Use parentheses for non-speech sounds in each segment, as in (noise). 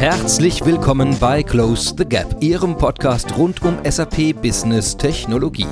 Herzlich willkommen bei Close the Gap, Ihrem Podcast rund um SAP Business Technologie.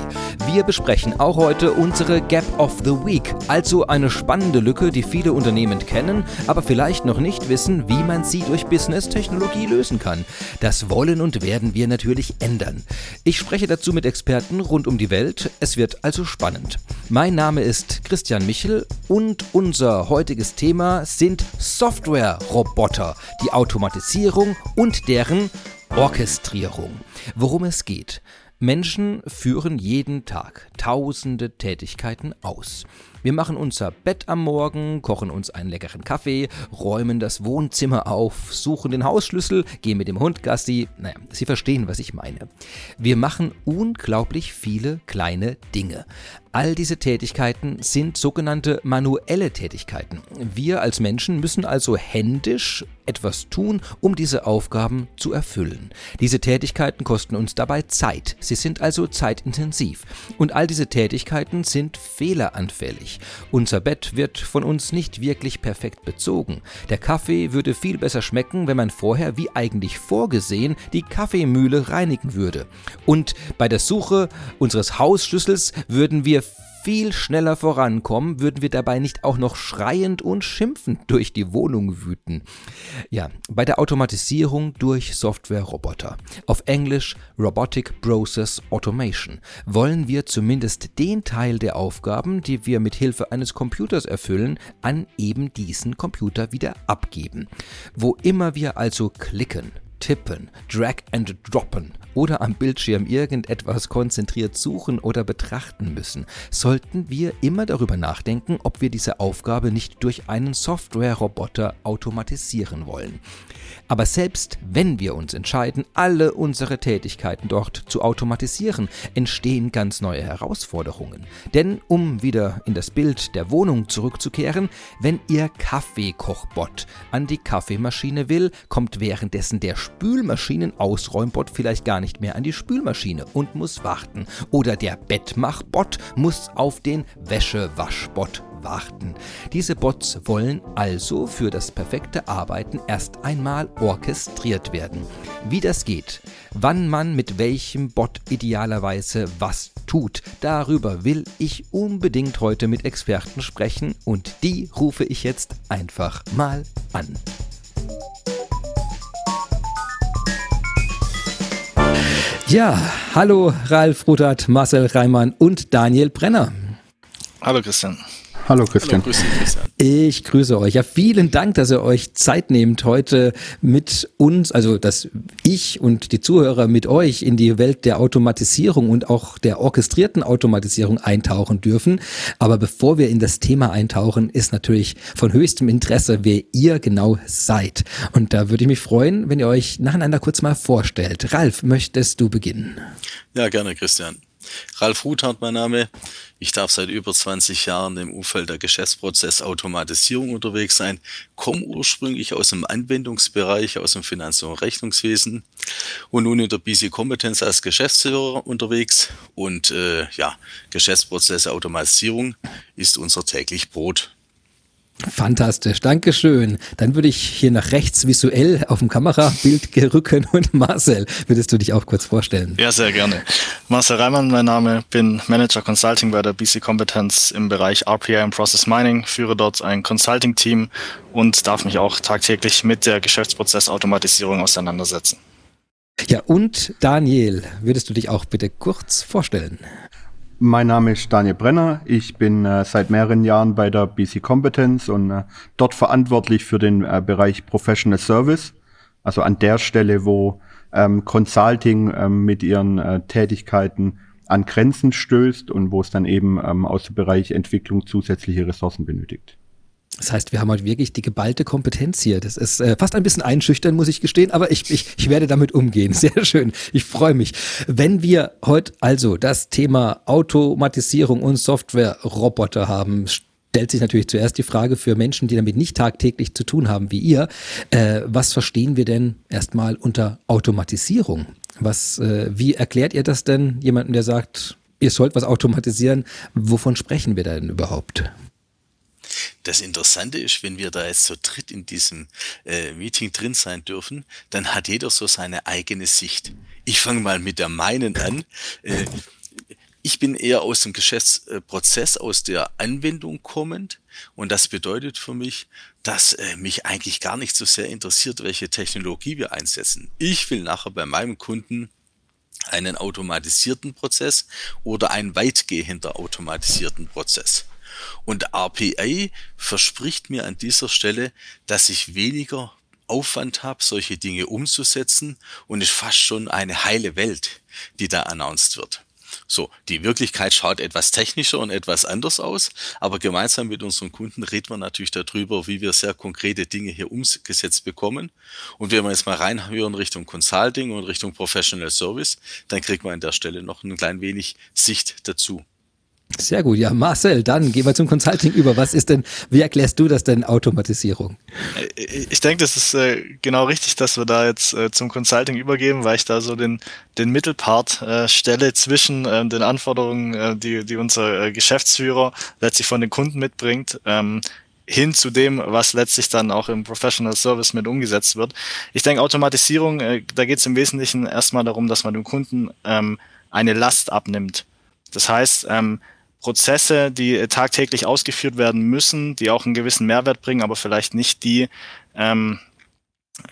Wir besprechen auch heute unsere Gap of the Week, also eine spannende Lücke, die viele Unternehmen kennen, aber vielleicht noch nicht wissen, wie man sie durch Business Technologie lösen kann. Das wollen und werden wir natürlich ändern. Ich spreche dazu mit Experten rund um die Welt. Es wird also spannend. Mein Name ist Christian Michel und unser heutiges Thema sind Software-Roboter, die automatisieren Organisierung und deren Orchestrierung. Worum es geht. Menschen führen jeden Tag tausende Tätigkeiten aus. Wir machen unser Bett am Morgen, kochen uns einen leckeren Kaffee, räumen das Wohnzimmer auf, suchen den Hausschlüssel, gehen mit dem Hund Gassi. Naja, Sie verstehen, was ich meine. Wir machen unglaublich viele kleine Dinge. All diese Tätigkeiten sind sogenannte manuelle Tätigkeiten. Wir als Menschen müssen also händisch etwas tun, um diese Aufgaben zu erfüllen. Diese Tätigkeiten kosten uns dabei Zeit. Sie sind also zeitintensiv. Und all diese Tätigkeiten sind fehleranfällig. Unser Bett wird von uns nicht wirklich perfekt bezogen. Der Kaffee würde viel besser schmecken, wenn man vorher, wie eigentlich vorgesehen, die Kaffeemühle reinigen würde. Und bei der Suche unseres Hausschlüssels würden wir viel schneller vorankommen, würden wir dabei nicht auch noch schreiend und schimpfend durch die Wohnung wüten. Ja, bei der Automatisierung durch Software-Roboter, auf Englisch Robotic Process Automation, wollen wir zumindest den Teil der Aufgaben, die wir mit Hilfe eines Computers erfüllen, an eben diesen Computer wieder abgeben. Wo immer wir also klicken, tippen, drag and droppen oder am Bildschirm irgendetwas konzentriert suchen oder betrachten müssen, sollten wir immer darüber nachdenken, ob wir diese Aufgabe nicht durch einen Software-Roboter automatisieren wollen. Aber selbst wenn wir uns entscheiden, alle unsere Tätigkeiten dort zu automatisieren, entstehen ganz neue Herausforderungen. Denn um wieder in das Bild der Wohnung zurückzukehren, wenn Ihr Kaffeekochbot an die Kaffeemaschine will, kommt währenddessen der Spülmaschinenausräumbot vielleicht gar nicht mehr an die Spülmaschine und muss warten. Oder der Bettmachbot muss auf den Wäschewaschbot warten. Diese Bots wollen also für das perfekte Arbeiten erst einmal orchestriert werden. Wie das geht, wann man mit welchem Bot idealerweise was tut, darüber will ich unbedingt heute mit Experten sprechen und die rufe ich jetzt einfach mal an. Ja, hallo Ralf Rudert, Marcel Reimann und Daniel Brenner. Hallo Christian. Hallo Christian. Hallo, grüß dich, Christian. Ich grüße euch. Ja, vielen Dank, dass ihr euch Zeit nehmt, heute mit uns, also dass ich und die Zuhörer mit euch in die Welt der Automatisierung und auch der orchestrierten Automatisierung eintauchen dürfen. Aber bevor wir in das Thema eintauchen, ist natürlich von höchstem Interesse, wer ihr genau seid. Und da würde ich mich freuen, wenn ihr euch nacheinander kurz mal vorstellt. Ralf, möchtest du beginnen? Ja, gerne, Christian. Ralf Ruthart mein Name. Ich darf seit über 20 Jahren im Umfeld der Geschäftsprozessautomatisierung unterwegs sein, komme ursprünglich aus dem Anwendungsbereich, aus dem Finanz- und Rechnungswesen und nun in der BC Kompetenz als Geschäftsführer unterwegs. Und äh, ja, Geschäftsprozessautomatisierung ist unser täglich Brot. Fantastisch, Dankeschön. Dann würde ich hier nach rechts visuell auf dem Kamerabild (laughs) rücken und Marcel, würdest du dich auch kurz vorstellen? Ja, sehr gerne. Marcel Reimann, mein Name, bin Manager Consulting bei der BC Kompetenz im Bereich RPA und Process Mining, führe dort ein Consulting-Team und darf mich auch tagtäglich mit der Geschäftsprozessautomatisierung auseinandersetzen. Ja, und Daniel, würdest du dich auch bitte kurz vorstellen? Mein Name ist Daniel Brenner. Ich bin äh, seit mehreren Jahren bei der BC Competence und äh, dort verantwortlich für den äh, Bereich Professional Service. Also an der Stelle, wo ähm, Consulting ähm, mit ihren äh, Tätigkeiten an Grenzen stößt und wo es dann eben ähm, aus dem Bereich Entwicklung zusätzliche Ressourcen benötigt. Das heißt, wir haben heute wirklich die geballte Kompetenz hier. Das ist äh, fast ein bisschen einschüchtern, muss ich gestehen, aber ich, ich, ich werde damit umgehen. (laughs) Sehr schön. Ich freue mich. Wenn wir heute also das Thema Automatisierung und Software-Roboter haben, stellt sich natürlich zuerst die Frage für Menschen, die damit nicht tagtäglich zu tun haben wie ihr, äh, was verstehen wir denn erstmal unter Automatisierung? Was, äh, wie erklärt ihr das denn jemandem, der sagt, ihr sollt was automatisieren? Wovon sprechen wir denn überhaupt? Das Interessante ist, wenn wir da jetzt so dritt in diesem äh, Meeting drin sein dürfen, dann hat jeder so seine eigene Sicht. Ich fange mal mit der meinen an. Äh, ich bin eher aus dem Geschäftsprozess, aus der Anwendung kommend. Und das bedeutet für mich, dass äh, mich eigentlich gar nicht so sehr interessiert, welche Technologie wir einsetzen. Ich will nachher bei meinem Kunden einen automatisierten Prozess oder einen weitgehender automatisierten Prozess. Und RPA verspricht mir an dieser Stelle, dass ich weniger Aufwand habe, solche Dinge umzusetzen und ist fast schon eine heile Welt, die da announced wird. So, die Wirklichkeit schaut etwas technischer und etwas anders aus, aber gemeinsam mit unseren Kunden reden wir natürlich darüber, wie wir sehr konkrete Dinge hier umgesetzt bekommen. Und wenn wir jetzt mal reinhören Richtung Consulting und Richtung Professional Service, dann kriegt man an der Stelle noch ein klein wenig Sicht dazu. Sehr gut, ja, Marcel, dann gehen wir zum Consulting über. Was ist denn, wie erklärst du das denn Automatisierung? Äh, ich denke, das ist äh, genau richtig, dass wir da jetzt äh, zum Consulting übergeben, weil ich da so den, den Mittelpart stelle zwischen äh, den Anforderungen, die, die unser Geschäftsführer letztlich von den Kunden mitbringt, ähm, hin zu dem, was letztlich dann auch im Professional Service mit umgesetzt wird. Ich denke, Automatisierung, da geht es im Wesentlichen erstmal darum, dass man dem Kunden ähm, eine Last abnimmt. Das heißt, ähm, Prozesse, die äh, tagtäglich ausgeführt werden müssen, die auch einen gewissen Mehrwert bringen, aber vielleicht nicht die, ähm,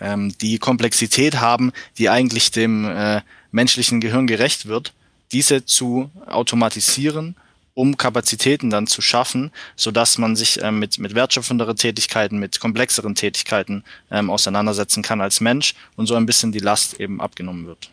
ähm, die Komplexität haben, die eigentlich dem äh, menschlichen Gehirn gerecht wird, diese zu automatisieren, um Kapazitäten dann zu schaffen, so dass man sich äh, mit, mit wertschöpfenderen Tätigkeiten, mit komplexeren Tätigkeiten ähm, auseinandersetzen kann als Mensch und so ein bisschen die Last eben abgenommen wird.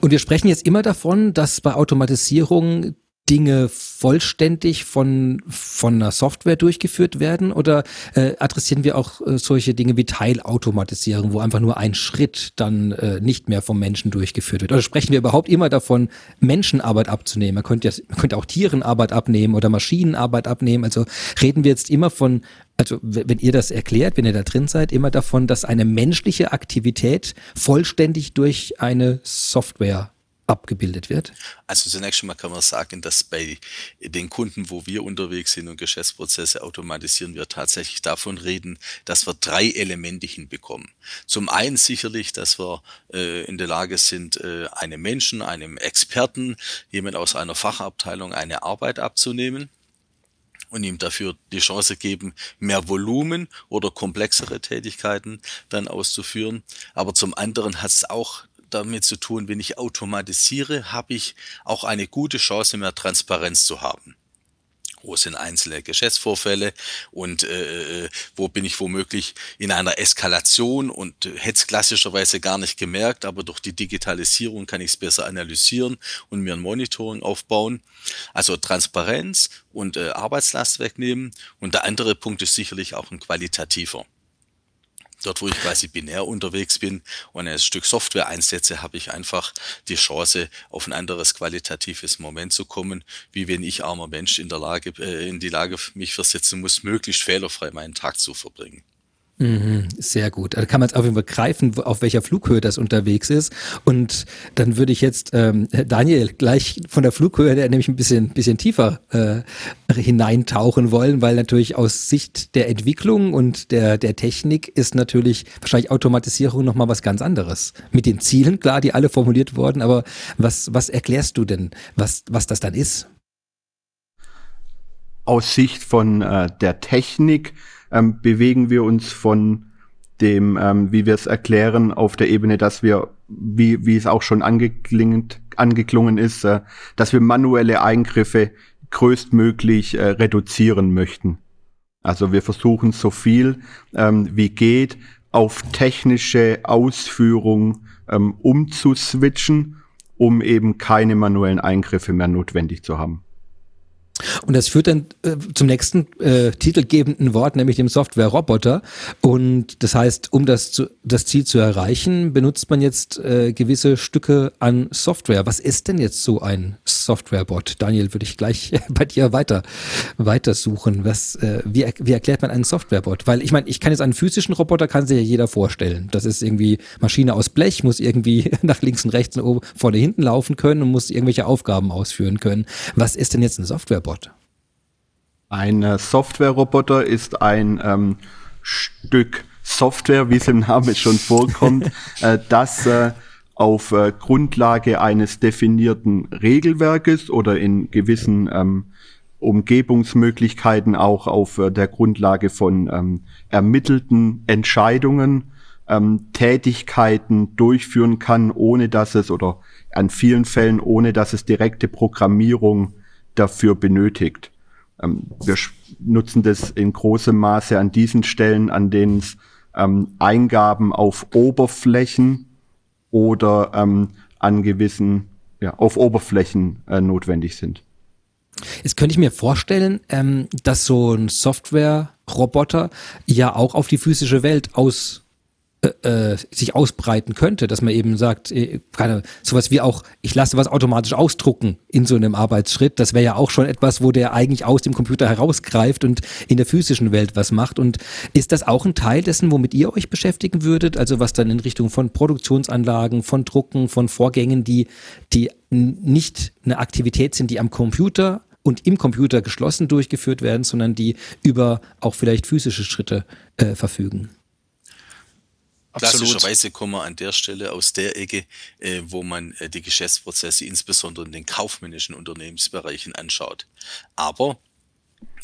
Und wir sprechen jetzt immer davon, dass bei Automatisierung Dinge vollständig von, von einer Software durchgeführt werden oder äh, adressieren wir auch äh, solche Dinge wie Teilautomatisierung, wo einfach nur ein Schritt dann äh, nicht mehr vom Menschen durchgeführt wird? Oder sprechen wir überhaupt immer davon, Menschenarbeit abzunehmen? Man könnte, ja, man könnte auch Tierenarbeit abnehmen oder Maschinenarbeit abnehmen. Also reden wir jetzt immer von, also wenn ihr das erklärt, wenn ihr da drin seid, immer davon, dass eine menschliche Aktivität vollständig durch eine Software abgebildet wird? Also zunächst einmal kann man sagen, dass bei den Kunden, wo wir unterwegs sind und Geschäftsprozesse automatisieren, wir tatsächlich davon reden, dass wir drei Elemente hinbekommen. Zum einen sicherlich, dass wir äh, in der Lage sind, äh, einem Menschen, einem Experten, jemand aus einer Fachabteilung eine Arbeit abzunehmen und ihm dafür die Chance geben, mehr Volumen oder komplexere Tätigkeiten dann auszuführen. Aber zum anderen hat es auch damit zu tun, wenn ich automatisiere, habe ich auch eine gute Chance, mehr Transparenz zu haben. Wo sind einzelne Geschäftsvorfälle und äh, wo bin ich womöglich in einer Eskalation und äh, hätte es klassischerweise gar nicht gemerkt, aber durch die Digitalisierung kann ich es besser analysieren und mir ein Monitoring aufbauen. Also Transparenz und äh, Arbeitslast wegnehmen. Und der andere Punkt ist sicherlich auch ein qualitativer. Dort, wo ich quasi binär unterwegs bin und ein Stück Software einsetze, habe ich einfach die Chance, auf ein anderes qualitatives Moment zu kommen, wie wenn ich armer Mensch in der Lage, äh, in die Lage mich versetzen muss, möglichst fehlerfrei meinen Tag zu verbringen. Mhm, sehr gut. Da kann man es auf jeden Fall greifen, auf welcher Flughöhe das unterwegs ist. Und dann würde ich jetzt ähm, Daniel gleich von der Flughöhe der nämlich ein bisschen, bisschen tiefer äh, hineintauchen wollen, weil natürlich aus Sicht der Entwicklung und der, der Technik ist natürlich wahrscheinlich Automatisierung nochmal was ganz anderes. Mit den Zielen, klar, die alle formuliert wurden, aber was, was erklärst du denn, was, was das dann ist? Aus Sicht von äh, der Technik ähm, bewegen wir uns von dem, ähm, wie wir es erklären, auf der Ebene, dass wir, wie, wie es auch schon angeklingend, angeklungen ist, äh, dass wir manuelle Eingriffe größtmöglich äh, reduzieren möchten. Also wir versuchen so viel ähm, wie geht auf technische Ausführung ähm, umzuswitchen, um eben keine manuellen Eingriffe mehr notwendig zu haben. Und das führt dann äh, zum nächsten äh, titelgebenden Wort, nämlich dem Software-Roboter. Und das heißt, um das, zu, das Ziel zu erreichen, benutzt man jetzt äh, gewisse Stücke an Software. Was ist denn jetzt so ein Software-Bot? Daniel, würde ich gleich (laughs) bei dir weiter, weiter suchen. Was, äh, wie, wie erklärt man einen Software-Bot? Weil ich meine, ich kann jetzt einen physischen Roboter, kann sich ja jeder vorstellen. Das ist irgendwie Maschine aus Blech, muss irgendwie (laughs) nach links und rechts und oben, vorne, hinten laufen können und muss irgendwelche Aufgaben ausführen können. Was ist denn jetzt ein Software-Bot? Ein äh, Software-Roboter ist ein ähm, Stück Software, wie es im Namen schon vorkommt, (laughs) äh, das äh, auf äh, Grundlage eines definierten Regelwerkes oder in gewissen ähm, Umgebungsmöglichkeiten auch auf äh, der Grundlage von ähm, ermittelten Entscheidungen ähm, Tätigkeiten durchführen kann, ohne dass es oder an vielen Fällen ohne dass es direkte Programmierung dafür benötigt. Ähm, wir nutzen das in großem Maße an diesen Stellen, an denen es ähm, Eingaben auf Oberflächen oder ähm, an gewissen, ja, auf Oberflächen äh, notwendig sind. Jetzt könnte ich mir vorstellen, ähm, dass so ein Software-Roboter ja auch auf die physische Welt aus äh, sich ausbreiten könnte, dass man eben sagt, äh, keine, sowas wie auch, ich lasse was automatisch ausdrucken in so einem Arbeitsschritt, das wäre ja auch schon etwas, wo der eigentlich aus dem Computer herausgreift und in der physischen Welt was macht. Und ist das auch ein Teil dessen, womit ihr euch beschäftigen würdet? Also was dann in Richtung von Produktionsanlagen, von Drucken, von Vorgängen, die, die nicht eine Aktivität sind, die am Computer und im Computer geschlossen durchgeführt werden, sondern die über auch vielleicht physische Schritte äh, verfügen. Klassischerweise kommen wir an der Stelle aus der Ecke, äh, wo man äh, die Geschäftsprozesse insbesondere in den kaufmännischen Unternehmensbereichen anschaut. Aber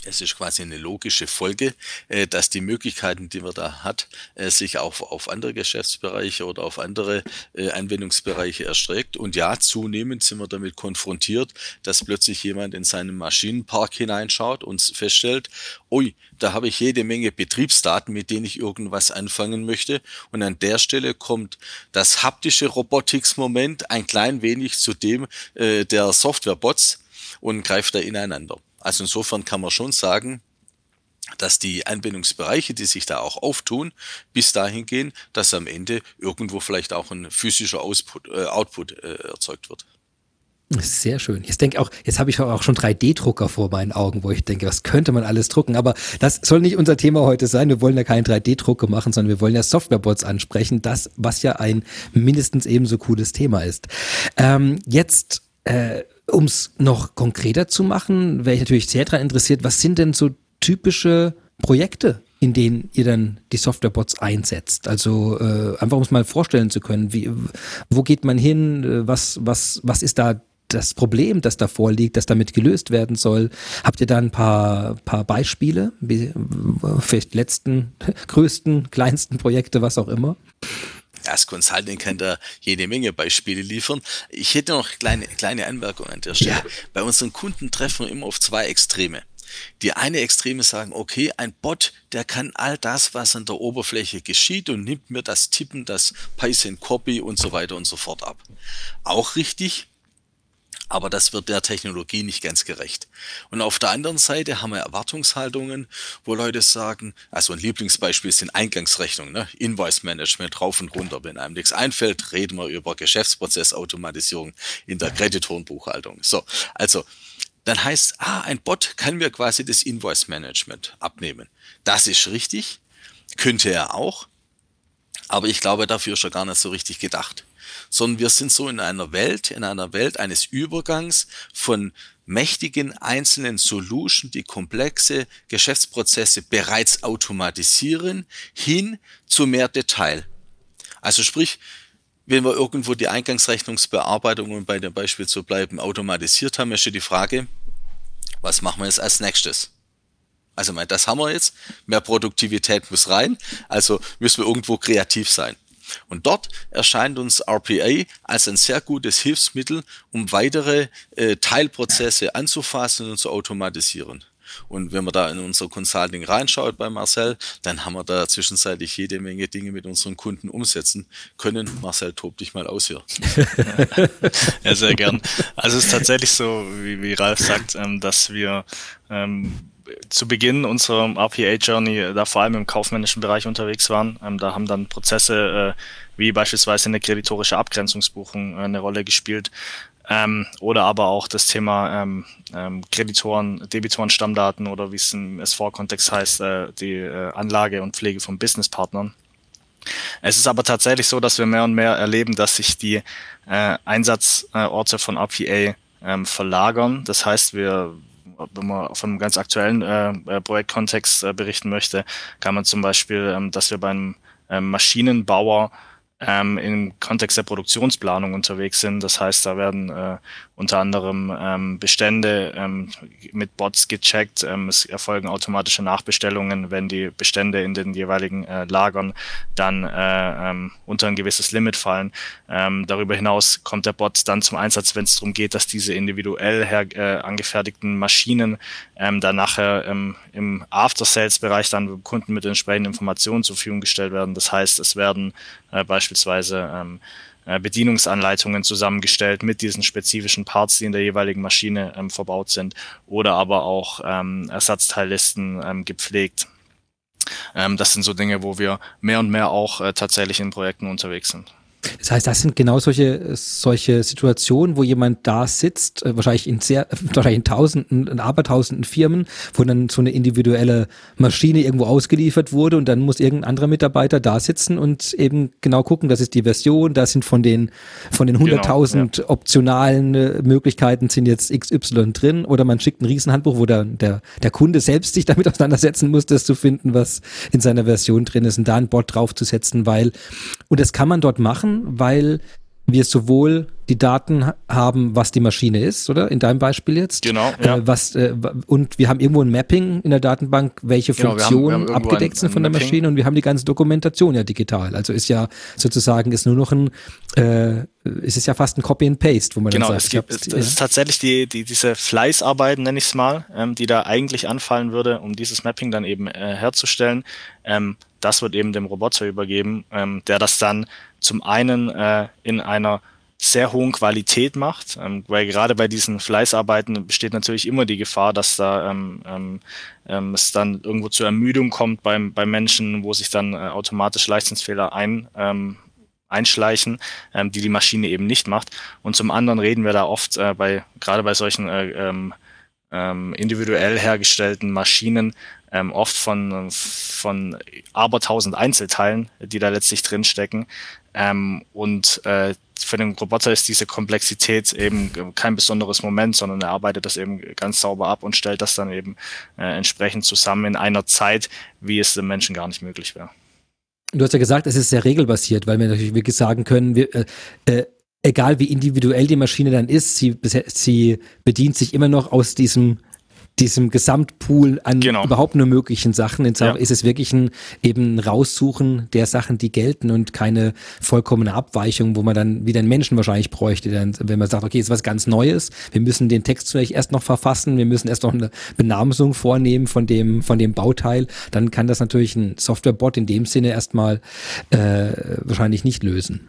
es ist quasi eine logische Folge, äh, dass die Möglichkeiten, die man da hat, äh, sich auch auf andere Geschäftsbereiche oder auf andere äh, Anwendungsbereiche erstreckt. Und ja, zunehmend sind wir damit konfrontiert, dass plötzlich jemand in seinen Maschinenpark hineinschaut und feststellt, ui, da habe ich jede Menge Betriebsdaten, mit denen ich irgendwas anfangen möchte. Und an der Stelle kommt das haptische Robotics-Moment ein klein wenig zu dem der Softwarebots und greift da ineinander. Also insofern kann man schon sagen, dass die Anwendungsbereiche, die sich da auch auftun, bis dahin gehen, dass am Ende irgendwo vielleicht auch ein physischer Ausput, äh, Output äh, erzeugt wird. Sehr schön. Jetzt denke auch, jetzt habe ich auch schon 3D-Drucker vor meinen Augen, wo ich denke, was könnte man alles drucken? Aber das soll nicht unser Thema heute sein. Wir wollen ja keinen 3D-Drucker machen, sondern wir wollen ja Softwarebots ansprechen. Das, was ja ein mindestens ebenso cooles Thema ist. Ähm, jetzt äh, um es noch konkreter zu machen, wäre ich natürlich sehr daran interessiert, was sind denn so typische Projekte, in denen ihr dann die Softwarebots einsetzt? Also äh, einfach um es mal vorstellen zu können, wie, wo geht man hin, äh, was, was, was ist da das Problem, das da vorliegt, das damit gelöst werden soll? Habt ihr da ein paar, paar Beispiele, vielleicht letzten, (laughs) größten, kleinsten Projekte, was auch immer? Als Consulting kann da jede Menge Beispiele liefern. Ich hätte noch kleine, kleine Anmerkungen an der Stelle. Ja. Bei unseren Kunden treffen wir immer auf zwei Extreme. Die eine Extreme sagen, okay, ein Bot, der kann all das, was an der Oberfläche geschieht und nimmt mir das Tippen, das Python Copy und so weiter und so fort ab. Auch richtig, aber das wird der Technologie nicht ganz gerecht. Und auf der anderen Seite haben wir Erwartungshaltungen, wo Leute sagen, also ein Lieblingsbeispiel sind Eingangsrechnungen, ne? Invoice Management rauf und runter. Wenn einem nichts einfällt, reden wir über Geschäftsprozessautomatisierung in der Kreditorenbuchhaltung. So, also dann heißt, ah, ein Bot kann mir quasi das Invoice Management abnehmen. Das ist richtig, könnte er auch, aber ich glaube, dafür ist er gar nicht so richtig gedacht sondern wir sind so in einer Welt, in einer Welt eines Übergangs von mächtigen einzelnen Solutions, die komplexe Geschäftsprozesse bereits automatisieren, hin zu mehr Detail. Also sprich, wenn wir irgendwo die Eingangsrechnungsbearbeitung, um bei dem Beispiel zu bleiben, automatisiert haben, ist die Frage, was machen wir jetzt als nächstes? Also, das haben wir jetzt. Mehr Produktivität muss rein. Also müssen wir irgendwo kreativ sein. Und dort erscheint uns RPA als ein sehr gutes Hilfsmittel, um weitere äh, Teilprozesse anzufassen und zu automatisieren. Und wenn man da in unser Consulting reinschaut bei Marcel, dann haben wir da zwischenzeitlich jede Menge Dinge mit unseren Kunden umsetzen können. Marcel, tob dich mal aus hier. (laughs) ja, sehr gern. Also es ist tatsächlich so, wie, wie Ralf sagt, ähm, dass wir ähm, zu Beginn unserer RPA-Journey äh, da vor allem im kaufmännischen Bereich unterwegs waren. Ähm, da haben dann Prozesse äh, wie beispielsweise eine kreditorische Abgrenzungsbuchung äh, eine Rolle gespielt. Ähm, oder aber auch das Thema ähm, ähm, Kreditoren, Debitoren-Stammdaten oder wie es im SV-Kontext heißt, äh, die äh, Anlage und Pflege von Businesspartnern. Es ist aber tatsächlich so, dass wir mehr und mehr erleben, dass sich die äh, Einsatzorte von RPA ähm, verlagern. Das heißt, wir wenn man von einem ganz aktuellen äh, äh, Projektkontext äh, berichten möchte, kann man zum Beispiel, ähm, dass wir beim ähm, Maschinenbauer ähm, im Kontext der Produktionsplanung unterwegs sind. Das heißt, da werden äh, unter anderem ähm, Bestände ähm, mit Bots gecheckt. Ähm, es erfolgen automatische Nachbestellungen, wenn die Bestände in den jeweiligen äh, Lagern dann äh, ähm, unter ein gewisses Limit fallen. Ähm, darüber hinaus kommt der Bot dann zum Einsatz, wenn es darum geht, dass diese individuell her, äh, angefertigten Maschinen ähm, dann nachher ähm, im After-Sales-Bereich dann Kunden mit entsprechenden Informationen zur Verfügung gestellt werden. Das heißt, es werden äh, beispielsweise ähm, äh, Bedienungsanleitungen zusammengestellt mit diesen spezifischen Parts, die in der jeweiligen Maschine ähm, verbaut sind, oder aber auch ähm, Ersatzteillisten ähm, gepflegt. Ähm, das sind so Dinge, wo wir mehr und mehr auch äh, tatsächlich in Projekten unterwegs sind. Das heißt, das sind genau solche, solche Situationen, wo jemand da sitzt, äh, wahrscheinlich in sehr, (laughs) wahrscheinlich in tausenden, in abertausenden Firmen, wo dann so eine individuelle Maschine irgendwo ausgeliefert wurde und dann muss irgendein anderer Mitarbeiter da sitzen und eben genau gucken, das ist die Version, da sind von den, von den 100.000 genau, ja. optionalen äh, Möglichkeiten sind jetzt XY drin oder man schickt ein Riesenhandbuch, wo der, der, der Kunde selbst sich damit (laughs) auseinandersetzen muss, das zu finden, was in seiner Version drin ist und da ein Bot draufzusetzen, weil, und das kann man dort machen, machen, weil wir sowohl die Daten haben, was die Maschine ist, oder? In deinem Beispiel jetzt. Genau. Ja. Äh, was, äh, und wir haben irgendwo ein Mapping in der Datenbank, welche genau, Funktionen wir haben, wir haben abgedeckt ein, sind von der Mapping. Maschine und wir haben die ganze Dokumentation ja digital. Also ist ja sozusagen ist nur noch ein, äh, ist es ja fast ein Copy and Paste, wo man genau, dann sagt, es, gibt, es, es ist tatsächlich die, die, diese Fleißarbeiten, nenne ich es mal, ähm, die da eigentlich anfallen würde, um dieses Mapping dann eben äh, herzustellen. Ähm, das wird eben dem Roboter übergeben, ähm, der das dann zum einen äh, in einer sehr hohen Qualität macht, ähm, weil gerade bei diesen Fleißarbeiten besteht natürlich immer die Gefahr, dass da ähm, ähm, ähm, es dann irgendwo zur Ermüdung kommt beim, beim Menschen, wo sich dann äh, automatisch Leistungsfehler ein, ähm, einschleichen, ähm, die die Maschine eben nicht macht. Und zum anderen reden wir da oft äh, bei gerade bei solchen äh, ähm, ähm, individuell hergestellten Maschinen ähm, oft von, von abertausend Einzelteilen, die da letztlich drinstecken. Ähm, und äh, für den Roboter ist diese Komplexität eben kein besonderes Moment, sondern er arbeitet das eben ganz sauber ab und stellt das dann eben äh, entsprechend zusammen in einer Zeit, wie es dem Menschen gar nicht möglich wäre. Du hast ja gesagt, es ist sehr regelbasiert, weil wir natürlich wirklich sagen können, wir, äh, äh egal wie individuell die Maschine dann ist, sie, sie bedient sich immer noch aus diesem diesem Gesamtpool an genau. überhaupt nur möglichen Sachen. In ja. ist es wirklich ein eben Raussuchen der Sachen, die gelten und keine vollkommene Abweichung, wo man dann wieder einen Menschen wahrscheinlich bräuchte, dann, wenn man sagt, okay, ist was ganz Neues, wir müssen den Text vielleicht erst noch verfassen, wir müssen erst noch eine Benamsung vornehmen von dem, von dem Bauteil, dann kann das natürlich ein Softwarebot in dem Sinne erstmal äh, wahrscheinlich nicht lösen.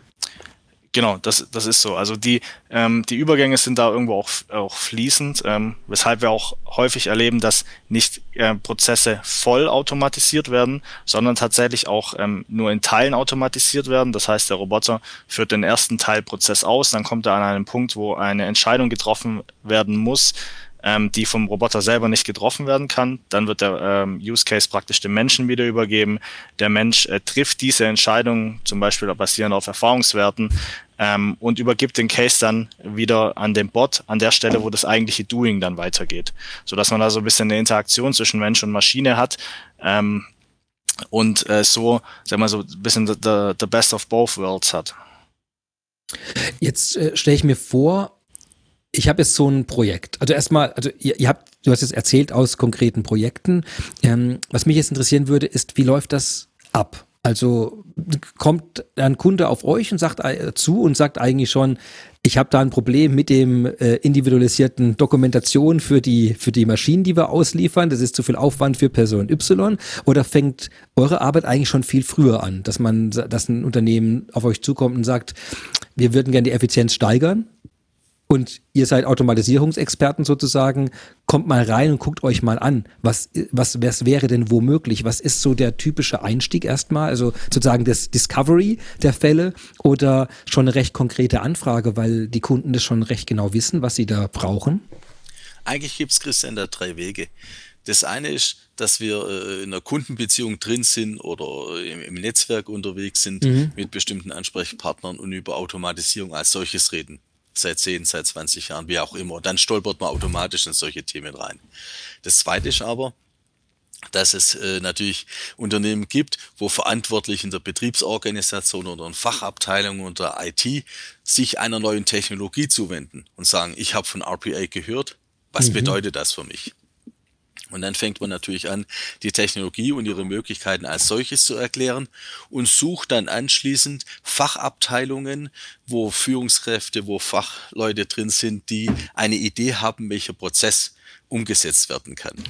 Genau, das, das ist so. Also die, ähm, die Übergänge sind da irgendwo auch, auch fließend, ähm, weshalb wir auch häufig erleben, dass nicht äh, Prozesse voll automatisiert werden, sondern tatsächlich auch ähm, nur in Teilen automatisiert werden. Das heißt, der Roboter führt den ersten Teilprozess aus, dann kommt er an einen Punkt, wo eine Entscheidung getroffen werden muss, ähm, die vom Roboter selber nicht getroffen werden kann. Dann wird der ähm, Use Case praktisch dem Menschen wieder übergeben. Der Mensch äh, trifft diese Entscheidung, zum Beispiel basierend auf Erfahrungswerten, ähm, und übergibt den Case dann wieder an den Bot an der Stelle, wo das eigentliche Doing dann weitergeht. So dass man da so ein bisschen eine Interaktion zwischen Mensch und Maschine hat. Ähm, und äh, so, sag mal so, ein bisschen the, the, the best of both worlds hat. Jetzt äh, stelle ich mir vor, ich habe jetzt so ein Projekt. Also erstmal, also ihr, ihr habt, du hast es erzählt aus konkreten Projekten. Ähm, was mich jetzt interessieren würde, ist, wie läuft das ab? Also kommt ein Kunde auf euch und sagt äh, zu und sagt eigentlich schon, ich habe da ein Problem mit dem äh, individualisierten Dokumentation für die für die Maschinen, die wir ausliefern. Das ist zu viel Aufwand für Person Y. Oder fängt eure Arbeit eigentlich schon viel früher an, dass man, dass ein Unternehmen auf euch zukommt und sagt, wir würden gerne die Effizienz steigern und ihr seid Automatisierungsexperten sozusagen, kommt mal rein und guckt euch mal an, was, was, was wäre denn womöglich? Was ist so der typische Einstieg erstmal? Also sozusagen das Discovery der Fälle oder schon eine recht konkrete Anfrage, weil die Kunden das schon recht genau wissen, was sie da brauchen? Eigentlich gibt es, Christian, da drei Wege. Das eine ist, dass wir äh, in einer Kundenbeziehung drin sind oder im, im Netzwerk unterwegs sind mhm. mit bestimmten Ansprechpartnern und über Automatisierung als solches reden. Seit 10, seit 20 Jahren, wie auch immer. Und dann stolpert man automatisch in solche Themen rein. Das zweite ist aber, dass es äh, natürlich Unternehmen gibt, wo verantwortlich in der Betriebsorganisation oder in Fachabteilungen oder IT sich einer neuen Technologie zuwenden und sagen, ich habe von RPA gehört, was mhm. bedeutet das für mich? Und dann fängt man natürlich an, die Technologie und ihre Möglichkeiten als solches zu erklären und sucht dann anschließend Fachabteilungen, wo Führungskräfte, wo Fachleute drin sind, die eine Idee haben, welcher Prozess umgesetzt werden kann.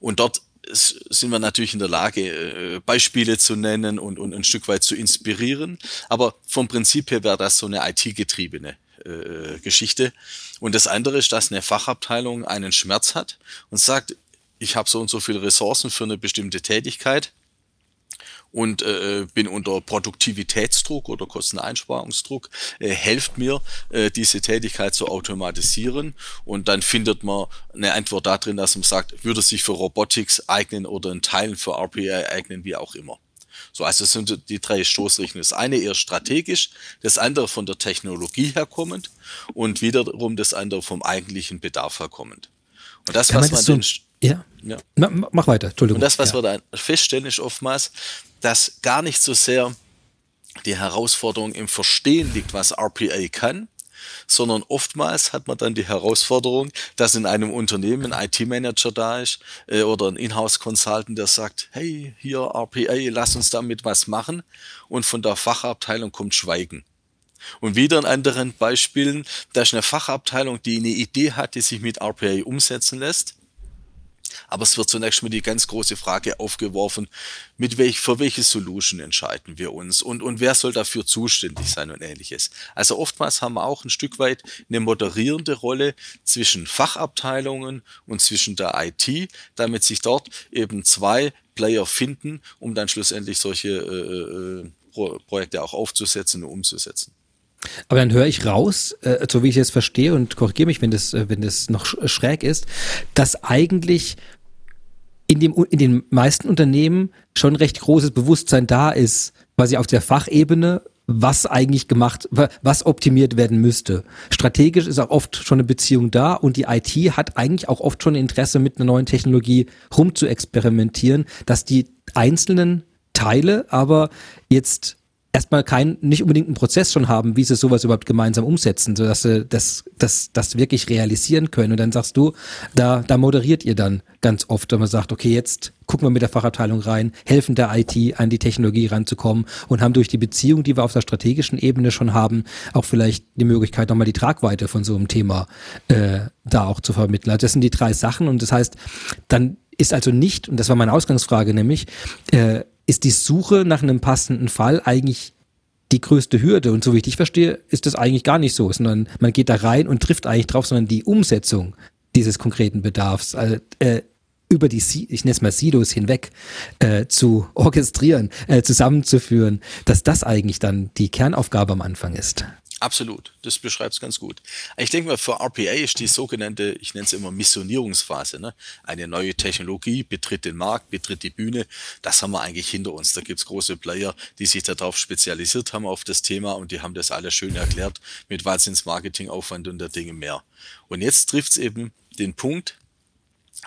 Und dort sind wir natürlich in der Lage, äh, Beispiele zu nennen und, und ein Stück weit zu inspirieren. Aber vom Prinzip her wäre das so eine IT-getriebene äh, Geschichte. Und das andere ist, dass eine Fachabteilung einen Schmerz hat und sagt, ich habe so und so viele Ressourcen für eine bestimmte Tätigkeit und äh, bin unter Produktivitätsdruck oder Kosteneinsparungsdruck, äh, helft mir, äh, diese Tätigkeit zu automatisieren und dann findet man eine Antwort darin, dass man sagt, würde sich für Robotics eignen oder in Teilen für RPA eignen, wie auch immer. So, also das sind die drei Stoßrichtungen. Das eine eher strategisch, das andere von der Technologie herkommend und wiederum das andere vom eigentlichen Bedarf herkommend. Und das, Kann was man, man so ja. ja. mach weiter, Entschuldigung. Und das, was ja. wir da feststellen, ist oftmals, dass gar nicht so sehr die Herausforderung im Verstehen liegt, was RPA kann, sondern oftmals hat man dann die Herausforderung, dass in einem Unternehmen ein IT-Manager da ist äh, oder ein Inhouse-Consultant, der sagt, hey, hier RPA, lass uns damit was machen und von der Fachabteilung kommt Schweigen. Und wieder in anderen Beispielen, da ist eine Fachabteilung, die eine Idee hat, die sich mit RPA umsetzen lässt aber es wird zunächst mal die ganz große Frage aufgeworfen, mit welch, für welche Solution entscheiden wir uns und, und wer soll dafür zuständig sein und ähnliches. Also oftmals haben wir auch ein Stück weit eine moderierende Rolle zwischen Fachabteilungen und zwischen der IT, damit sich dort eben zwei Player finden, um dann schlussendlich solche äh, äh, Projekte auch aufzusetzen und umzusetzen. Aber dann höre ich raus, äh, so wie ich es verstehe und korrigiere mich, wenn das, äh, wenn das noch schräg ist, dass eigentlich in, dem, in den meisten Unternehmen schon recht großes Bewusstsein da ist, quasi auf der Fachebene, was eigentlich gemacht, was optimiert werden müsste. Strategisch ist auch oft schon eine Beziehung da und die IT hat eigentlich auch oft schon Interesse, mit einer neuen Technologie rumzuexperimentieren, dass die einzelnen Teile aber jetzt erstmal keinen, nicht unbedingt einen Prozess schon haben, wie sie sowas überhaupt gemeinsam umsetzen, sodass sie das, das, das wirklich realisieren können. Und dann sagst du, da, da moderiert ihr dann ganz oft, wenn man sagt, okay, jetzt gucken wir mit der Fachabteilung rein, helfen der IT an die Technologie ranzukommen und haben durch die Beziehung, die wir auf der strategischen Ebene schon haben, auch vielleicht die Möglichkeit, nochmal die Tragweite von so einem Thema äh, da auch zu vermitteln. Also das sind die drei Sachen und das heißt, dann ist also nicht, und das war meine Ausgangsfrage nämlich, äh, ist die Suche nach einem passenden Fall eigentlich die größte Hürde. Und so wie ich dich verstehe, ist das eigentlich gar nicht so, sondern man geht da rein und trifft eigentlich drauf, sondern die Umsetzung dieses konkreten Bedarfs, also, äh, über die, ich nenne es mal Silos hinweg, äh, zu orchestrieren, äh, zusammenzuführen, dass das eigentlich dann die Kernaufgabe am Anfang ist. Absolut, das beschreibt es ganz gut. Ich denke mal, für RPA ist die sogenannte, ich nenne es immer Missionierungsphase. Ne? Eine neue Technologie betritt den Markt, betritt die Bühne. Das haben wir eigentlich hinter uns. Da gibt's große Player, die sich darauf spezialisiert haben auf das Thema und die haben das alles schön erklärt mit Wahnsinns Marketingaufwand und der Dinge mehr. Und jetzt trifft's eben den Punkt,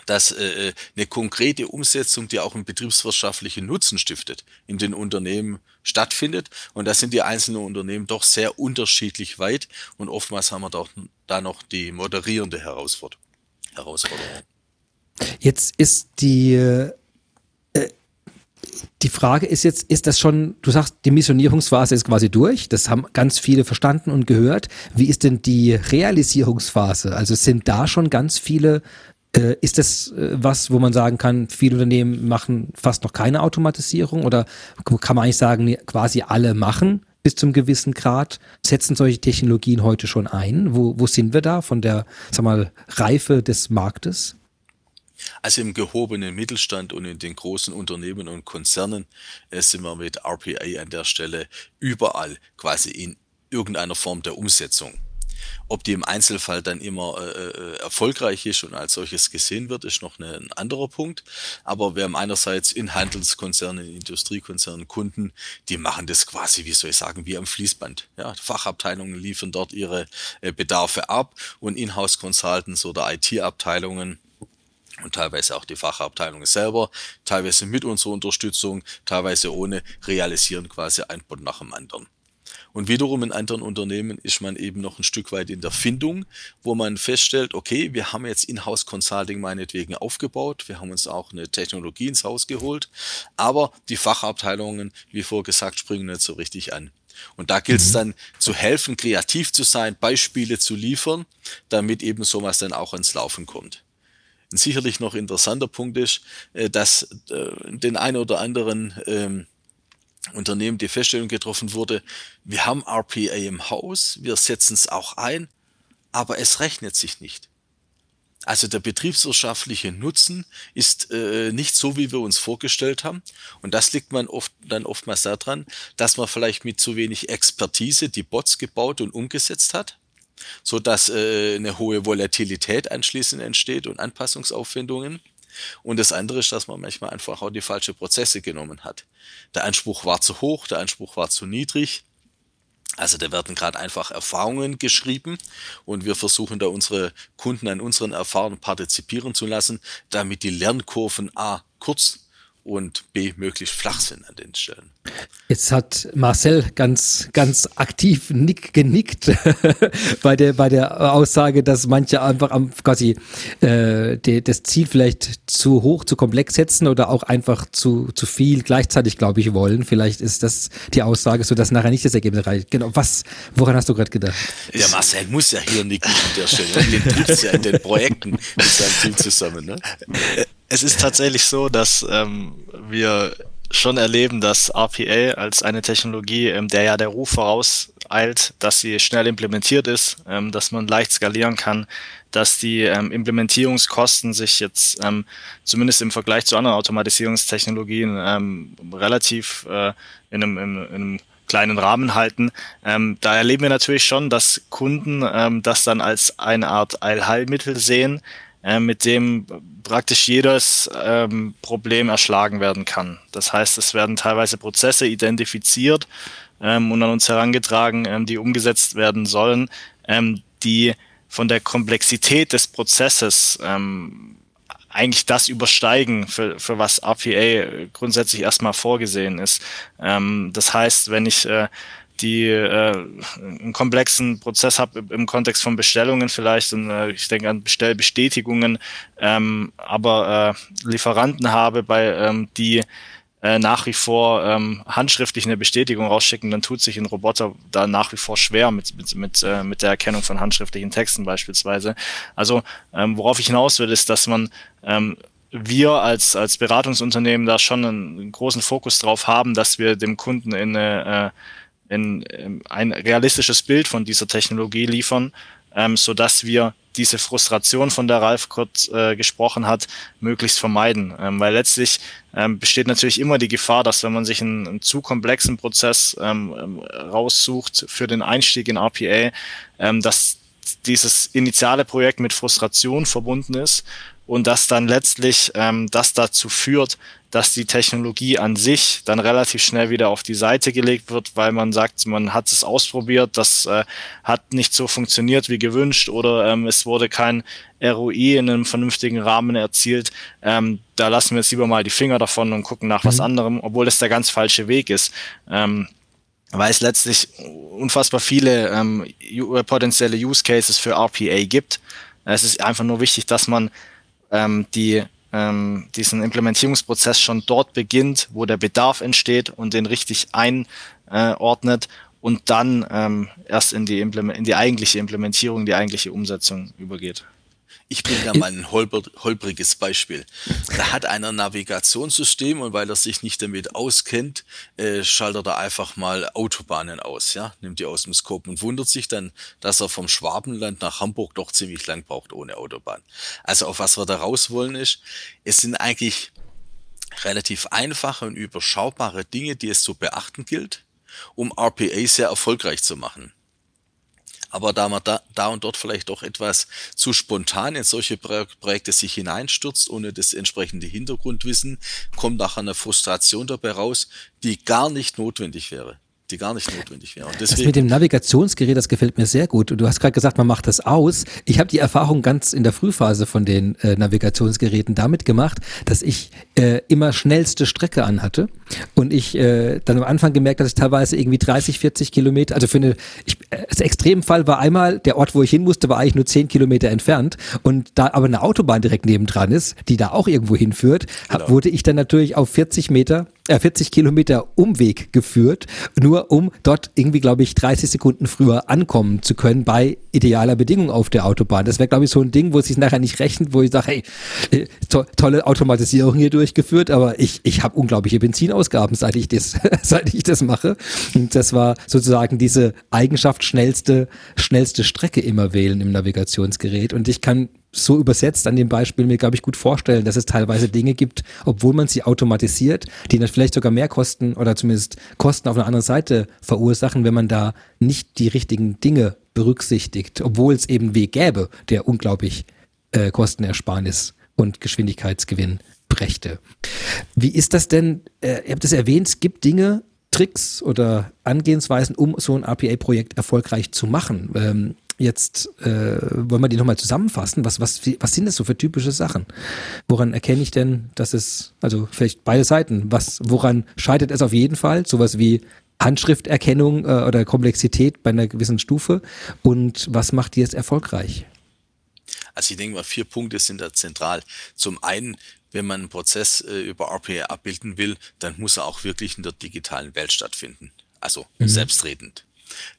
dass äh, äh, eine konkrete Umsetzung, die auch einen betriebswirtschaftlichen Nutzen stiftet, in den Unternehmen stattfindet. Und da sind die einzelnen Unternehmen doch sehr unterschiedlich weit und oftmals haben wir doch da noch die moderierende Herausforderung. Jetzt ist die äh, die Frage ist jetzt, ist das schon, du sagst, die Missionierungsphase ist quasi durch, das haben ganz viele verstanden und gehört. Wie ist denn die Realisierungsphase? Also sind da schon ganz viele äh, ist das äh, was, wo man sagen kann, viele Unternehmen machen fast noch keine Automatisierung oder kann man eigentlich sagen, quasi alle machen bis zum gewissen Grad? Setzen solche Technologien heute schon ein? Wo, wo sind wir da von der, sag mal, Reife des Marktes? Also im gehobenen Mittelstand und in den großen Unternehmen und Konzernen äh, sind wir mit RPA an der Stelle überall quasi in irgendeiner Form der Umsetzung. Ob die im Einzelfall dann immer äh, äh, erfolgreich ist und als solches gesehen wird, ist noch ein anderer Punkt. Aber wir haben einerseits in Handelskonzernen, in Industriekonzernen Kunden, die machen das quasi, wie soll ich sagen, wie am Fließband. Ja, Fachabteilungen liefern dort ihre äh, Bedarfe ab und Inhouse-Consultants oder IT-Abteilungen und teilweise auch die Fachabteilungen selber, teilweise mit unserer Unterstützung, teilweise ohne, realisieren quasi ein Bot nach dem anderen. Und wiederum in anderen Unternehmen ist man eben noch ein Stück weit in der Findung, wo man feststellt, okay, wir haben jetzt Inhouse Consulting meinetwegen aufgebaut, wir haben uns auch eine Technologie ins Haus geholt, aber die Fachabteilungen, wie vorgesagt, springen nicht so richtig an. Und da gilt es mhm. dann zu helfen, kreativ zu sein, Beispiele zu liefern, damit eben sowas dann auch ins Laufen kommt. Ein sicherlich noch interessanter Punkt ist, äh, dass äh, den ein oder anderen ähm, Unternehmen die Feststellung getroffen wurde, wir haben RPA im Haus, wir setzen es auch ein, aber es rechnet sich nicht. Also der betriebswirtschaftliche Nutzen ist äh, nicht so, wie wir uns vorgestellt haben. Und das liegt man oft, dann oftmals daran, dass man vielleicht mit zu wenig Expertise die Bots gebaut und umgesetzt hat, so dass äh, eine hohe Volatilität anschließend entsteht und Anpassungsaufwendungen. Und das andere ist, dass man manchmal einfach auch die falsche Prozesse genommen hat. Der Anspruch war zu hoch, der Anspruch war zu niedrig. Also da werden gerade einfach Erfahrungen geschrieben und wir versuchen da unsere Kunden an unseren Erfahrungen partizipieren zu lassen, damit die Lernkurven A kurz und B möglichst flach sind an den Stellen. Jetzt hat Marcel ganz, ganz aktiv nick, genickt (laughs) bei, der, bei der Aussage, dass manche einfach am, quasi äh, die, das Ziel vielleicht zu hoch, zu komplex setzen oder auch einfach zu, zu viel gleichzeitig, glaube ich, wollen. Vielleicht ist das die Aussage, so dass nachher nicht das Ergebnis reicht. Genau, was, woran hast du gerade gedacht? Der Marcel muss ja hier nicken an der Stelle. Den trifft ja in den Projekten mit seinem Team zusammen. Ne? Es ist tatsächlich so, dass ähm, wir schon erleben, dass RPA als eine Technologie, ähm, der ja der Ruf vorauseilt, dass sie schnell implementiert ist, ähm, dass man leicht skalieren kann, dass die ähm, Implementierungskosten sich jetzt ähm, zumindest im Vergleich zu anderen Automatisierungstechnologien ähm, relativ äh, in, einem, in, in einem kleinen Rahmen halten. Ähm, da erleben wir natürlich schon, dass Kunden ähm, das dann als eine Art Allheilmittel sehen, äh, mit dem praktisch jedes ähm, Problem erschlagen werden kann. Das heißt, es werden teilweise Prozesse identifiziert ähm, und an uns herangetragen, ähm, die umgesetzt werden sollen, ähm, die von der Komplexität des Prozesses ähm, eigentlich das übersteigen, für, für was RPA grundsätzlich erstmal vorgesehen ist. Ähm, das heißt, wenn ich äh, die äh, einen komplexen Prozess habe im Kontext von Bestellungen vielleicht und äh, ich denke an Bestellbestätigungen, ähm, aber äh, Lieferanten habe, bei ähm, die äh, nach wie vor ähm, handschriftlich eine Bestätigung rausschicken, dann tut sich ein Roboter da nach wie vor schwer mit, mit, mit, äh, mit der Erkennung von handschriftlichen Texten beispielsweise. Also ähm, worauf ich hinaus will, ist, dass man ähm, wir als, als Beratungsunternehmen da schon einen, großen Fokus drauf haben, dass wir dem Kunden in eine äh, in, in ein realistisches Bild von dieser Technologie liefern, ähm, so dass wir diese Frustration, von der Ralf kurz äh, gesprochen hat, möglichst vermeiden. Ähm, weil letztlich ähm, besteht natürlich immer die Gefahr, dass wenn man sich einen, einen zu komplexen Prozess ähm, ähm raussucht für den Einstieg in RPA, ähm, dass dieses initiale Projekt mit Frustration verbunden ist und dass dann letztlich ähm, das dazu führt, dass die Technologie an sich dann relativ schnell wieder auf die Seite gelegt wird, weil man sagt, man hat es ausprobiert, das äh, hat nicht so funktioniert wie gewünscht oder ähm, es wurde kein ROI in einem vernünftigen Rahmen erzielt. Ähm, da lassen wir jetzt lieber mal die Finger davon und gucken nach mhm. was anderem, obwohl es der ganz falsche Weg ist. Ähm, weil es letztlich unfassbar viele ähm, potenzielle Use Cases für RPA gibt. Es ist einfach nur wichtig, dass man ähm, die ähm, diesen Implementierungsprozess schon dort beginnt, wo der Bedarf entsteht und den richtig einordnet und dann ähm, erst in die, Implement in die eigentliche Implementierung, die eigentliche Umsetzung übergeht. Ich bringe da mal ein holpriges Beispiel. Da hat einer ein Navigationssystem und weil er sich nicht damit auskennt, äh, schaltet er einfach mal Autobahnen aus, ja, nimmt die aus dem Scope und wundert sich dann, dass er vom Schwabenland nach Hamburg doch ziemlich lang braucht ohne Autobahn. Also auf was wir da raus wollen ist, es sind eigentlich relativ einfache und überschaubare Dinge, die es zu beachten gilt, um RPA sehr erfolgreich zu machen. Aber da man da, da und dort vielleicht doch etwas zu spontan in solche Projekte sich hineinstürzt, ohne das entsprechende Hintergrundwissen, kommt nachher eine Frustration dabei raus, die gar nicht notwendig wäre die gar nicht notwendig wäre. Und deswegen das mit dem Navigationsgerät, das gefällt mir sehr gut. Und du hast gerade gesagt, man macht das aus. Ich habe die Erfahrung ganz in der Frühphase von den äh, Navigationsgeräten damit gemacht, dass ich äh, immer schnellste Strecke anhatte und ich äh, dann am Anfang gemerkt, dass ich teilweise irgendwie 30, 40 Kilometer, also für eine, ich, äh, das Extremfall war einmal, der Ort, wo ich hin musste, war eigentlich nur 10 Kilometer entfernt und da aber eine Autobahn direkt nebendran ist, die da auch irgendwo hinführt, genau. hab, wurde ich dann natürlich auf 40 Meter äh, 40 Kilometer Umweg geführt, nur um dort irgendwie, glaube ich, 30 Sekunden früher ankommen zu können bei idealer Bedingung auf der Autobahn. Das wäre, glaube ich, so ein Ding, wo es sich nachher nicht rechnet, wo ich sage, hey, äh, to tolle Automatisierung hier durchgeführt, aber ich, ich habe unglaubliche Benzinausgaben, seit ich das, (laughs) seit ich das mache. Und das war sozusagen diese Eigenschaft schnellste, schnellste Strecke immer wählen im Navigationsgerät. Und ich kann so übersetzt an dem Beispiel mir, glaube ich, gut vorstellen, dass es teilweise Dinge gibt, obwohl man sie automatisiert, die dann vielleicht sogar mehr Kosten oder zumindest Kosten auf einer anderen Seite verursachen, wenn man da nicht die richtigen Dinge berücksichtigt, obwohl es eben Weg gäbe, der unglaublich äh, Kostenersparnis und Geschwindigkeitsgewinn brächte. Wie ist das denn? Äh, ihr habt es erwähnt, es gibt Dinge, Tricks oder Angehensweisen, um so ein RPA-Projekt erfolgreich zu machen. Ähm, Jetzt äh, wollen wir die nochmal zusammenfassen. Was, was, was sind das so für typische Sachen? Woran erkenne ich denn, dass es, also vielleicht beide Seiten, was, woran scheitert es auf jeden Fall? Sowas wie Handschrifterkennung äh, oder Komplexität bei einer gewissen Stufe. Und was macht die jetzt erfolgreich? Also ich denke mal, vier Punkte sind da zentral. Zum einen, wenn man einen Prozess äh, über RPA abbilden will, dann muss er auch wirklich in der digitalen Welt stattfinden. Also mhm. selbstredend.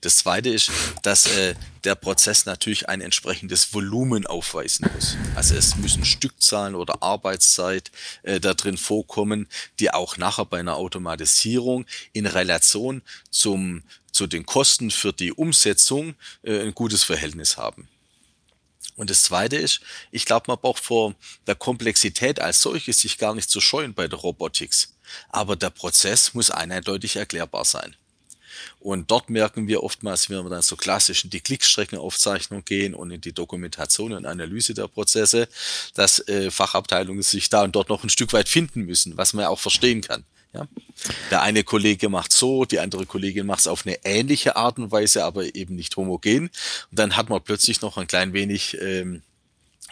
Das zweite ist, dass äh, der Prozess natürlich ein entsprechendes Volumen aufweisen muss. Also es müssen Stückzahlen oder Arbeitszeit äh, da drin vorkommen, die auch nachher bei einer Automatisierung in Relation zum, zu den Kosten für die Umsetzung äh, ein gutes Verhältnis haben. Und das Zweite ist, ich glaube, man braucht vor der Komplexität als solches sich gar nicht zu scheuen bei der Robotics. Aber der Prozess muss eindeutig erklärbar sein. Und dort merken wir oftmals, wenn wir dann so klassisch in die Klickstreckenaufzeichnung gehen und in die Dokumentation und Analyse der Prozesse, dass äh, Fachabteilungen sich da und dort noch ein Stück weit finden müssen, was man ja auch verstehen kann. Ja? Der eine Kollege macht so, die andere Kollegin macht es auf eine ähnliche Art und Weise, aber eben nicht homogen. Und dann hat man plötzlich noch ein klein wenig ähm,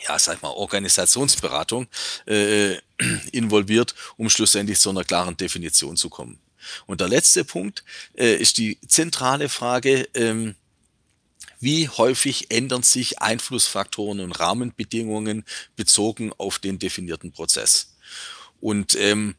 ja, sag mal, Organisationsberatung äh, (clears throat) involviert, um schlussendlich zu einer klaren Definition zu kommen. Und der letzte Punkt äh, ist die zentrale Frage, ähm, wie häufig ändern sich Einflussfaktoren und Rahmenbedingungen bezogen auf den definierten Prozess? Und ähm,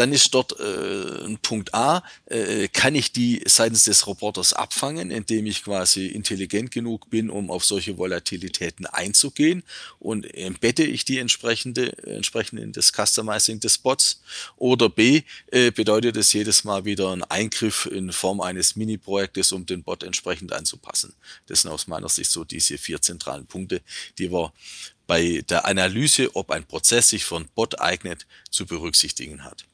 dann ist dort äh, ein Punkt A, äh, kann ich die seitens des Roboters abfangen, indem ich quasi intelligent genug bin, um auf solche Volatilitäten einzugehen und embedde ich die entsprechende, entsprechend in das Customizing des Bots. Oder B, äh, bedeutet es jedes Mal wieder ein Eingriff in Form eines Mini-Projektes, um den Bot entsprechend anzupassen. Das sind aus meiner Sicht so diese vier zentralen Punkte, die wir bei der Analyse, ob ein Prozess sich einen Bot eignet, zu berücksichtigen hat.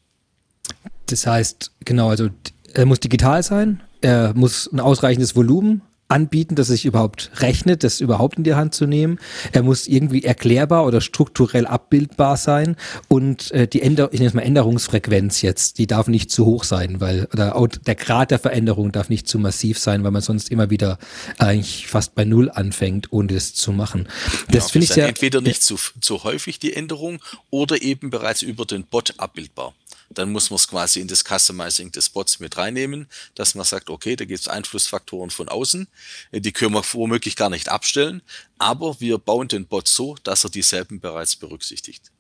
Das heißt, genau, also er muss digital sein, er muss ein ausreichendes Volumen anbieten, dass es sich überhaupt rechnet, das überhaupt in die Hand zu nehmen. Er muss irgendwie erklärbar oder strukturell abbildbar sein und äh, die Änder ich nenne es mal Änderungsfrequenz jetzt, die darf nicht zu hoch sein, weil oder der Grad der Veränderung darf nicht zu massiv sein, weil man sonst immer wieder eigentlich fast bei Null anfängt, ohne das zu machen. Das genau, finde ich ja entweder nicht zu, zu häufig die Änderung oder eben bereits über den Bot abbildbar dann muss man es quasi in das Customizing des Bots mit reinnehmen, dass man sagt, okay, da gibt es Einflussfaktoren von außen, äh, die können wir womöglich gar nicht abstellen, aber wir bauen den Bot so, dass er dieselben bereits berücksichtigt.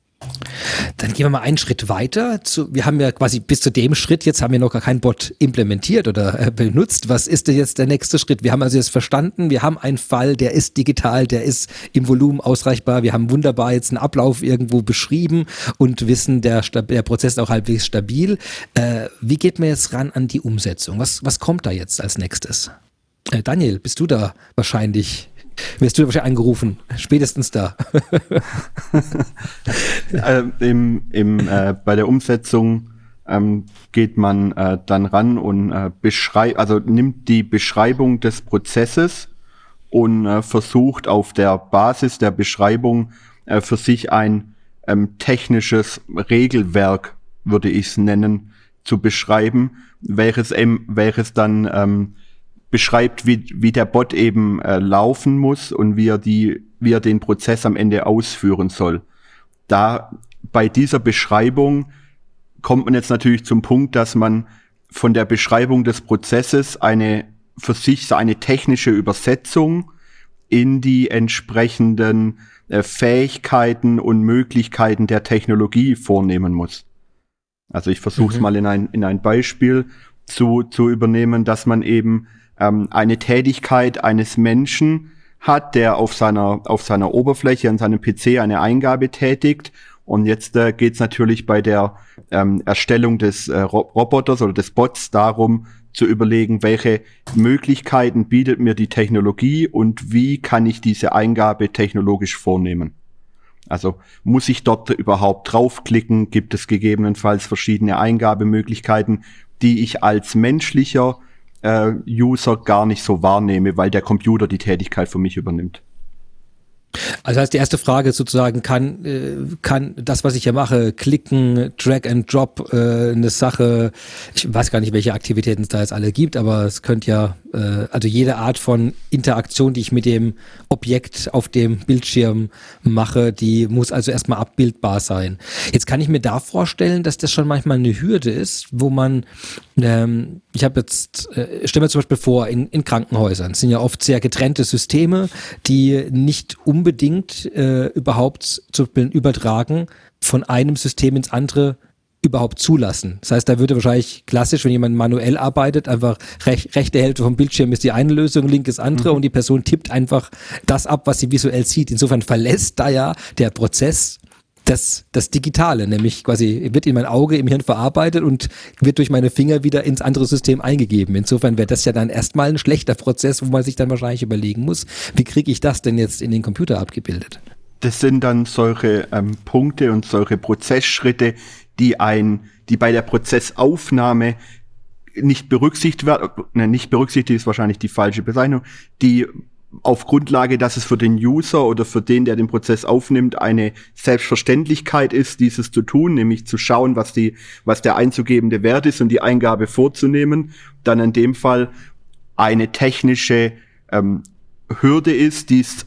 Dann gehen wir mal einen Schritt weiter. Zu, wir haben ja quasi bis zu dem Schritt, jetzt haben wir noch gar keinen Bot implementiert oder äh, benutzt. Was ist denn jetzt der nächste Schritt? Wir haben also jetzt verstanden, wir haben einen Fall, der ist digital, der ist im Volumen ausreichbar. Wir haben wunderbar jetzt einen Ablauf irgendwo beschrieben und wissen, der, der Prozess ist auch halbwegs stabil. Äh, wie geht man jetzt ran an die Umsetzung? Was, was kommt da jetzt als nächstes? Äh, Daniel, bist du da wahrscheinlich wirst du wahrscheinlich angerufen, spätestens da. (laughs) äh, im, im, äh, bei der Umsetzung ähm, geht man äh, dann ran und äh, beschreibt, also nimmt die Beschreibung des Prozesses und äh, versucht auf der Basis der Beschreibung äh, für sich ein ähm, technisches Regelwerk, würde ich es nennen, zu beschreiben, welches, ähm, welches dann ähm, beschreibt, wie, wie der Bot eben äh, laufen muss und wie er die, wie er den Prozess am Ende ausführen soll. Da bei dieser Beschreibung kommt man jetzt natürlich zum Punkt, dass man von der Beschreibung des Prozesses eine für sich so eine technische Übersetzung in die entsprechenden äh, Fähigkeiten und Möglichkeiten der Technologie vornehmen muss. Also ich versuche es mhm. mal in ein, in ein Beispiel zu, zu übernehmen, dass man eben ähm, eine Tätigkeit eines Menschen hat, der auf seiner, auf seiner Oberfläche an seinem PC eine Eingabe tätigt. Und jetzt äh, geht es natürlich bei der ähm, Erstellung des äh, Roboters oder des Bots darum, zu überlegen, welche Möglichkeiten bietet mir die Technologie und wie kann ich diese Eingabe technologisch vornehmen. Also muss ich dort überhaupt draufklicken? Gibt es gegebenenfalls verschiedene Eingabemöglichkeiten, die ich als menschlicher äh, User gar nicht so wahrnehme, weil der Computer die Tätigkeit für mich übernimmt? Also heißt die erste Frage sozusagen, kann, äh, kann das, was ich hier mache, klicken, Drag and Drop, äh, eine Sache, ich weiß gar nicht, welche Aktivitäten es da jetzt alle gibt, aber es könnte ja, äh, also jede Art von Interaktion, die ich mit dem Objekt auf dem Bildschirm mache, die muss also erstmal abbildbar sein. Jetzt kann ich mir da vorstellen, dass das schon manchmal eine Hürde ist, wo man, ähm, ich habe jetzt, äh, stell mir zum Beispiel vor, in, in Krankenhäusern sind ja oft sehr getrennte Systeme, die nicht unbedingt äh, überhaupt zu übertragen von einem System ins andere überhaupt zulassen. Das heißt, da würde wahrscheinlich klassisch, wenn jemand manuell arbeitet, einfach rech, rechte Hälfte vom Bildschirm ist die eine Lösung, linke ist andere mhm. und die Person tippt einfach das ab, was sie visuell sieht. Insofern verlässt da ja der Prozess das, das Digitale, nämlich quasi wird in mein Auge im Hirn verarbeitet und wird durch meine Finger wieder ins andere System eingegeben. Insofern wäre das ja dann erstmal ein schlechter Prozess, wo man sich dann wahrscheinlich überlegen muss, wie kriege ich das denn jetzt in den Computer abgebildet? Das sind dann solche ähm, Punkte und solche Prozessschritte, die ein, die bei der Prozessaufnahme nicht berücksichtigt werden, ne, nicht berücksichtigt ist wahrscheinlich die falsche Bezeichnung, die auf Grundlage, dass es für den User oder für den, der den Prozess aufnimmt, eine Selbstverständlichkeit ist, dieses zu tun, nämlich zu schauen, was die, was der einzugebende Wert ist und die Eingabe vorzunehmen, dann in dem Fall eine technische ähm, Hürde ist, die es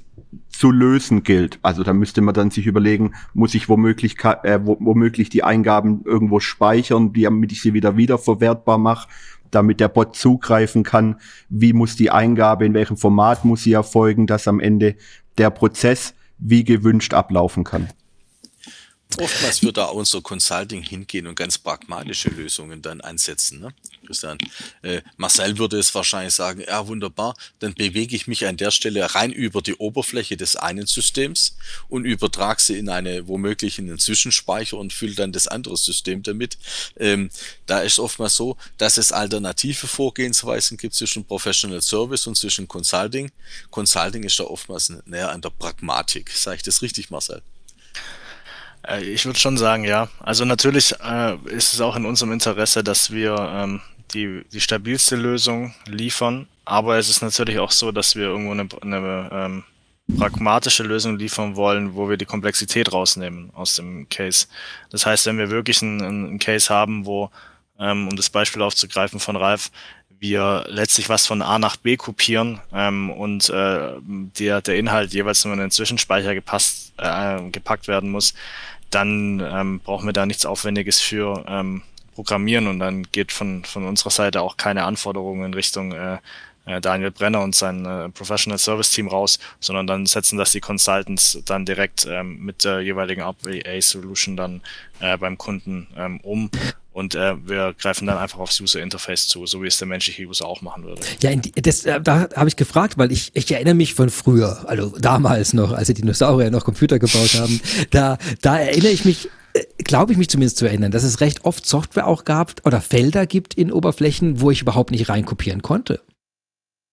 zu lösen gilt. Also da müsste man dann sich überlegen, muss ich womöglich, äh, womöglich die Eingaben irgendwo speichern, damit ich sie wieder wiederverwertbar mache damit der Bot zugreifen kann, wie muss die Eingabe, in welchem Format muss sie erfolgen, dass am Ende der Prozess wie gewünscht ablaufen kann. Oftmals wird da unser Consulting hingehen und ganz pragmatische Lösungen dann ansetzen. Ne? Christian, äh, Marcel würde es wahrscheinlich sagen, ja wunderbar, dann bewege ich mich an der Stelle rein über die Oberfläche des einen Systems und übertrage sie in eine womöglich in einen Zwischenspeicher und fülle dann das andere System damit. Ähm, da ist oftmals so, dass es alternative Vorgehensweisen gibt zwischen Professional Service und zwischen Consulting. Consulting ist da oftmals näher an der Pragmatik. Sage ich das richtig, Marcel? Äh, ich würde schon sagen, ja. Also natürlich äh, ist es auch in unserem Interesse, dass wir ähm, die, die stabilste Lösung liefern. Aber es ist natürlich auch so, dass wir irgendwo eine, eine ähm, pragmatische Lösung liefern wollen, wo wir die Komplexität rausnehmen aus dem Case. Das heißt, wenn wir wirklich einen, einen Case haben, wo, ähm, um das Beispiel aufzugreifen von Ralf, wir letztlich was von A nach B kopieren ähm, und äh, der, der Inhalt jeweils nur in den Zwischenspeicher gepasst, äh, gepackt werden muss, dann ähm, brauchen wir da nichts Aufwendiges für ähm, programmieren. Und dann geht von, von unserer Seite auch keine Anforderungen in Richtung äh, äh, Daniel Brenner und sein äh, Professional Service Team raus, sondern dann setzen das die Consultants dann direkt ähm, mit der jeweiligen RPA Solution dann äh, beim Kunden ähm, um und äh, wir greifen dann einfach aufs User Interface zu, so wie es der menschliche User auch machen würde. Ja, das, äh, da habe ich gefragt, weil ich, ich erinnere mich von früher, also damals noch, als die Dinosaurier noch Computer gebaut haben, da, da erinnere ich mich äh, glaube ich mich zumindest zu erinnern, dass es recht oft Software auch gab oder Felder gibt in Oberflächen, wo ich überhaupt nicht reinkopieren konnte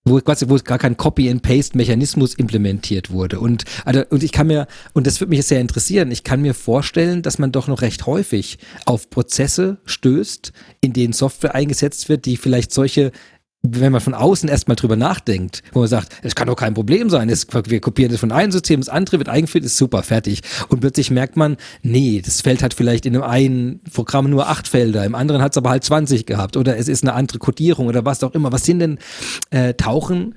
wo quasi, wo gar kein Copy-and-Paste-Mechanismus implementiert wurde. Und, also, und ich kann mir, und das würde mich sehr interessieren, ich kann mir vorstellen, dass man doch noch recht häufig auf Prozesse stößt, in denen Software eingesetzt wird, die vielleicht solche wenn man von außen erstmal drüber nachdenkt, wo man sagt, es kann doch kein Problem sein, es, wir kopieren das von einem System, das andere wird eingeführt, ist super, fertig. Und plötzlich merkt man, nee, das Feld hat vielleicht in dem einen Programm nur acht Felder, im anderen hat es aber halt 20 gehabt oder es ist eine andere Codierung oder was auch immer. Was sind denn äh, Tauchen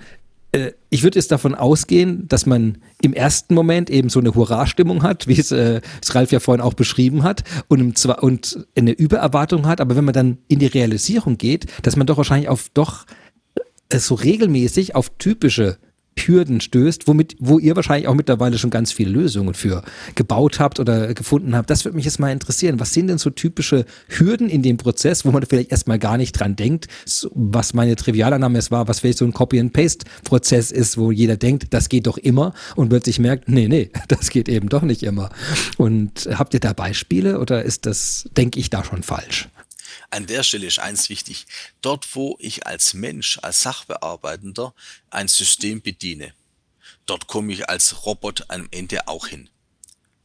ich würde jetzt davon ausgehen, dass man im ersten Moment eben so eine Hurra-Stimmung hat, wie es, äh, es Ralf ja vorhin auch beschrieben hat, und, im Zwei und eine Übererwartung hat, aber wenn man dann in die Realisierung geht, dass man doch wahrscheinlich auf doch äh, so regelmäßig auf typische Hürden stößt, womit, wo ihr wahrscheinlich auch mittlerweile schon ganz viele Lösungen für gebaut habt oder gefunden habt. Das würde mich jetzt mal interessieren. Was sind denn so typische Hürden in dem Prozess, wo man vielleicht erstmal gar nicht dran denkt, was meine Trivialannahme es war, was vielleicht so ein Copy-and-Paste-Prozess ist, wo jeder denkt, das geht doch immer und plötzlich merkt, nee, nee, (laughs) das geht eben doch nicht immer. Und habt ihr da Beispiele oder ist das, denke ich, da schon falsch? An der Stelle ist eins wichtig. Dort, wo ich als Mensch, als Sachbearbeitender ein System bediene, dort komme ich als Robot am Ende auch hin.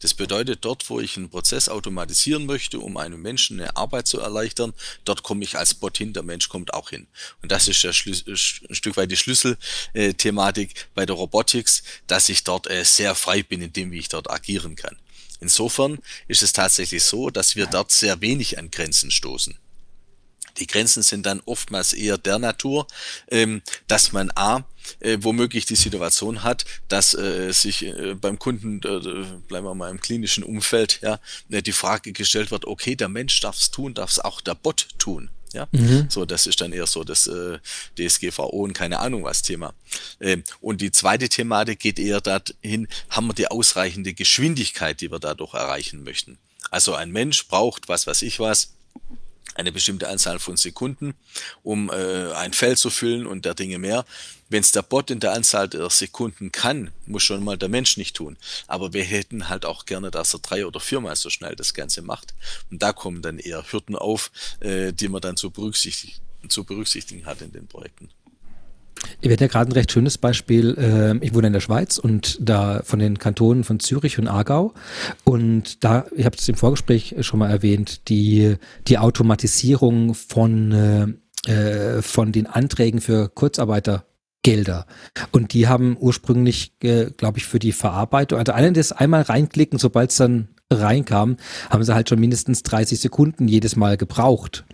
Das bedeutet, dort, wo ich einen Prozess automatisieren möchte, um einem Menschen eine Arbeit zu erleichtern, dort komme ich als Bot hin, der Mensch kommt auch hin. Und das ist ja ein Stück weit die Schlüsselthematik bei der Robotics, dass ich dort äh, sehr frei bin in dem, wie ich dort agieren kann. Insofern ist es tatsächlich so, dass wir dort sehr wenig an Grenzen stoßen. Die Grenzen sind dann oftmals eher der Natur, ähm, dass man A, äh, womöglich die Situation hat, dass äh, sich äh, beim Kunden, äh, bleiben wir mal im klinischen Umfeld, ja, äh, die Frage gestellt wird, okay, der Mensch darf es tun, darf es auch der Bot tun. Ja, mhm. so das ist dann eher so das äh, DSGVO und keine Ahnung was Thema. Ähm, und die zweite Thematik geht eher dahin, haben wir die ausreichende Geschwindigkeit, die wir dadurch erreichen möchten. Also ein Mensch braucht was, was ich was, eine bestimmte Anzahl von Sekunden, um äh, ein Feld zu füllen und der Dinge mehr. Wenn es der Bot in der Anzahl der Sekunden kann, muss schon mal der Mensch nicht tun. Aber wir hätten halt auch gerne, dass er drei oder viermal so schnell das Ganze macht. Und da kommen dann eher Hürden auf, äh, die man dann zu berücksichtigen, zu berücksichtigen hat in den Projekten. Ihr werdet ja gerade ein recht schönes Beispiel. Ähm, ich wohne in der Schweiz und da von den Kantonen von Zürich und Aargau. Und da, ich habe es im Vorgespräch schon mal erwähnt, die, die Automatisierung von, äh, äh von den Anträgen für Kurzarbeitergelder. Und die haben ursprünglich, äh, glaube ich, für die Verarbeitung, also alle das einmal reinklicken, sobald es dann reinkam, haben sie halt schon mindestens 30 Sekunden jedes Mal gebraucht,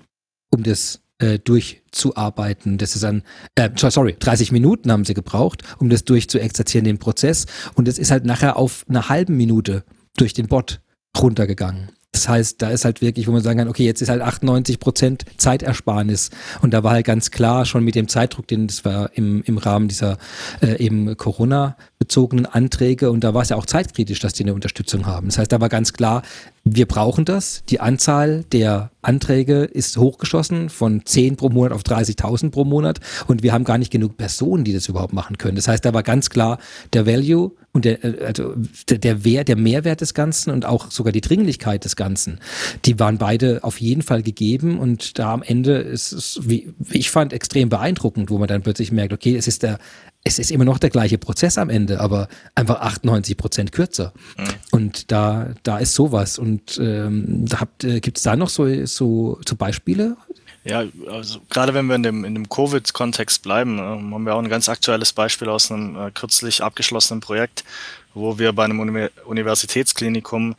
um das äh, durchzuarbeiten. Das ist ein, äh, sorry, 30 Minuten haben sie gebraucht, um das durchzuexerzieren, den Prozess. Und es ist halt nachher auf einer halben Minute durch den Bot runtergegangen. Das heißt, da ist halt wirklich, wo man sagen kann, okay, jetzt ist halt 98 Prozent Zeitersparnis. Und da war halt ganz klar schon mit dem Zeitdruck, den das war im, im Rahmen dieser äh, eben Corona-bezogenen Anträge. Und da war es ja auch zeitkritisch, dass die eine Unterstützung haben. Das heißt, da war ganz klar, wir brauchen das. Die Anzahl der Anträge ist hochgeschossen von 10 pro Monat auf 30.000 pro Monat und wir haben gar nicht genug Personen, die das überhaupt machen können. Das heißt, da war ganz klar der Value und der, äh, also der, der Wert, der Mehrwert des Ganzen und auch sogar die Dringlichkeit des Ganzen, die waren beide auf jeden Fall gegeben und da am Ende ist es, wie ich fand, extrem beeindruckend, wo man dann plötzlich merkt, okay, es ist der es ist immer noch der gleiche Prozess am Ende, aber einfach 98 Prozent kürzer. Mhm. Und da, da ist sowas. Und ähm, da habt, äh, gibt es da noch so, so, so Beispiele? Ja, also gerade wenn wir in dem, in dem Covid-Kontext bleiben, äh, haben wir auch ein ganz aktuelles Beispiel aus einem äh, kürzlich abgeschlossenen Projekt, wo wir bei einem Uni Universitätsklinikum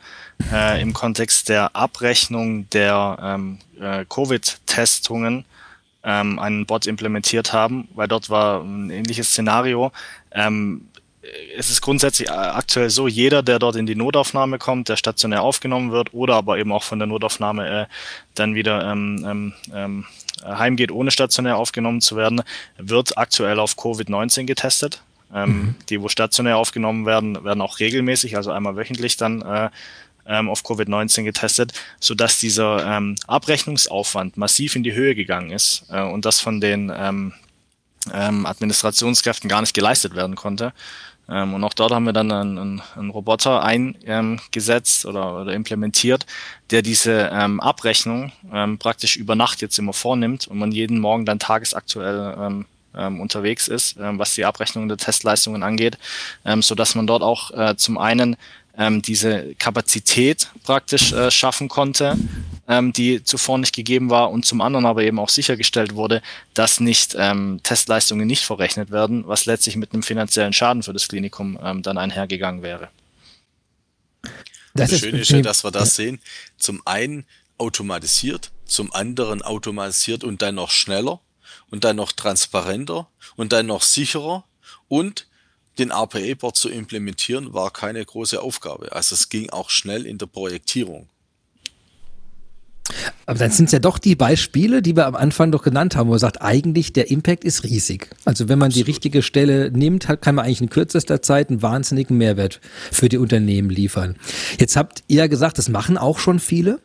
äh, im Kontext der Abrechnung der ähm, äh, Covid-Testungen ähm, einen Bot implementiert haben, weil dort war ein ähnliches Szenario. Ähm, es ist grundsätzlich äh, aktuell so, jeder, der dort in die Notaufnahme kommt, der stationär aufgenommen wird oder aber eben auch von der Notaufnahme äh, dann wieder ähm, ähm, ähm heimgeht, ohne stationär aufgenommen zu werden, wird aktuell auf Covid-19 getestet. Ähm, mhm. Die, wo stationär aufgenommen werden, werden auch regelmäßig, also einmal wöchentlich dann äh, ähm, auf Covid-19 getestet, sodass dieser ähm, Abrechnungsaufwand massiv in die Höhe gegangen ist äh, und das von den ähm, ähm, Administrationskräften gar nicht geleistet werden konnte. Ähm, und auch dort haben wir dann einen, einen, Roboter eingesetzt oder, oder implementiert, der diese ähm, Abrechnung ähm, praktisch über Nacht jetzt immer vornimmt und man jeden Morgen dann tagesaktuell ähm, ähm, unterwegs ist, ähm, was die Abrechnung der Testleistungen angeht, ähm, so dass man dort auch äh, zum einen ähm, diese Kapazität praktisch äh, schaffen konnte, ähm, die zuvor nicht gegeben war und zum anderen aber eben auch sichergestellt wurde, dass nicht ähm, Testleistungen nicht verrechnet werden, was letztlich mit einem finanziellen Schaden für das Klinikum ähm, dann einhergegangen wäre. Das, das Schöne ist ja, dass wir das ja. sehen. Zum einen automatisiert, zum anderen automatisiert und dann noch schneller und dann noch transparenter und dann noch sicherer und den RPA-Board zu implementieren, war keine große Aufgabe. Also es ging auch schnell in der Projektierung. Aber dann sind es ja doch die Beispiele, die wir am Anfang doch genannt haben, wo man sagt, eigentlich der Impact ist riesig. Also wenn man Absolut. die richtige Stelle nimmt, kann man eigentlich in kürzester Zeit einen wahnsinnigen Mehrwert für die Unternehmen liefern. Jetzt habt ihr ja gesagt, das machen auch schon viele.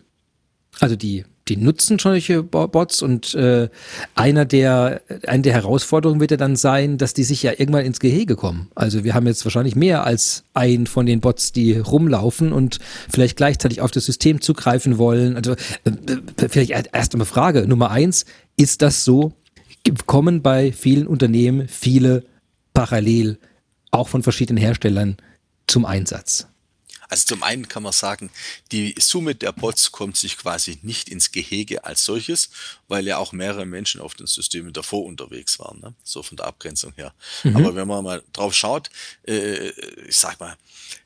Also die die nutzen solche Bots und äh, einer der eine der Herausforderungen wird ja dann sein, dass die sich ja irgendwann ins Gehege kommen. Also wir haben jetzt wahrscheinlich mehr als einen von den Bots, die rumlaufen und vielleicht gleichzeitig auf das System zugreifen wollen. Also äh, äh vielleicht erst einmal Frage Nummer eins: Ist das so? Kommen bei vielen Unternehmen viele parallel auch von verschiedenen Herstellern zum Einsatz? Also zum einen kann man sagen, die Summe der Bots kommt sich quasi nicht ins Gehege als solches, weil ja auch mehrere Menschen auf den Systemen davor unterwegs waren, ne? so von der Abgrenzung her. Mhm. Aber wenn man mal drauf schaut, äh, ich sag mal,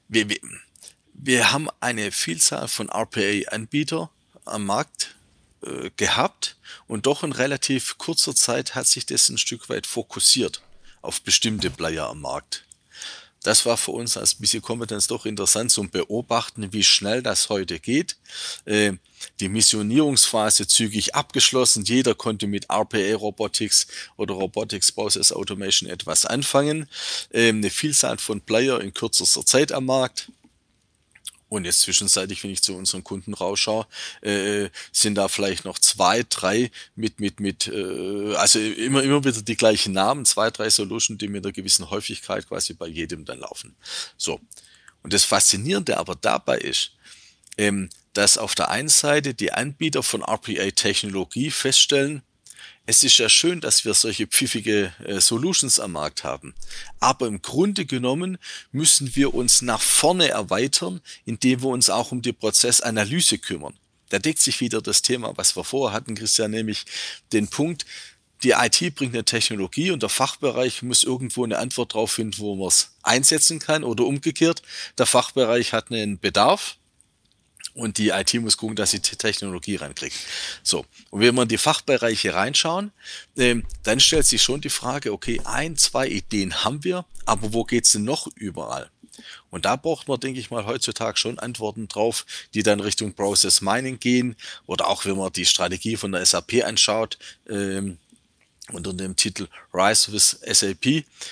wir, wir, wir haben eine Vielzahl von RPA-Anbieter am Markt äh, gehabt und doch in relativ kurzer Zeit hat sich das ein Stück weit fokussiert auf bestimmte Player am Markt das war für uns als BC Competence doch interessant zum Beobachten, wie schnell das heute geht. Äh, die Missionierungsphase zügig abgeschlossen. Jeder konnte mit RPA Robotics oder Robotics Process Automation etwas anfangen. Ähm, eine Vielzahl von Player in kürzester Zeit am Markt. Und jetzt zwischenzeitlich, wenn ich zu unseren Kunden rausschaue, äh, sind da vielleicht noch zwei, drei mit, mit, mit, äh, also immer, immer wieder die gleichen Namen, zwei, drei Solutions, die mit einer gewissen Häufigkeit quasi bei jedem dann laufen. So. Und das Faszinierende aber dabei ist, ähm, dass auf der einen Seite die Anbieter von RPA-Technologie feststellen, es ist ja schön, dass wir solche pfiffige äh, Solutions am Markt haben. Aber im Grunde genommen müssen wir uns nach vorne erweitern, indem wir uns auch um die Prozessanalyse kümmern. Da deckt sich wieder das Thema, was wir vorher hatten, Christian, nämlich den Punkt, die IT bringt eine Technologie und der Fachbereich muss irgendwo eine Antwort darauf finden, wo man es einsetzen kann oder umgekehrt. Der Fachbereich hat einen Bedarf und die IT muss gucken, dass sie Technologie reinkriegt. So, und wenn wir in die Fachbereiche reinschauen, ähm, dann stellt sich schon die Frage, okay, ein, zwei Ideen haben wir, aber wo geht's denn noch überall? Und da braucht man, denke ich mal, heutzutage schon Antworten drauf, die dann Richtung Process Mining gehen oder auch wenn man die Strategie von der SAP anschaut, ähm, unter dem Titel Rise with SAP,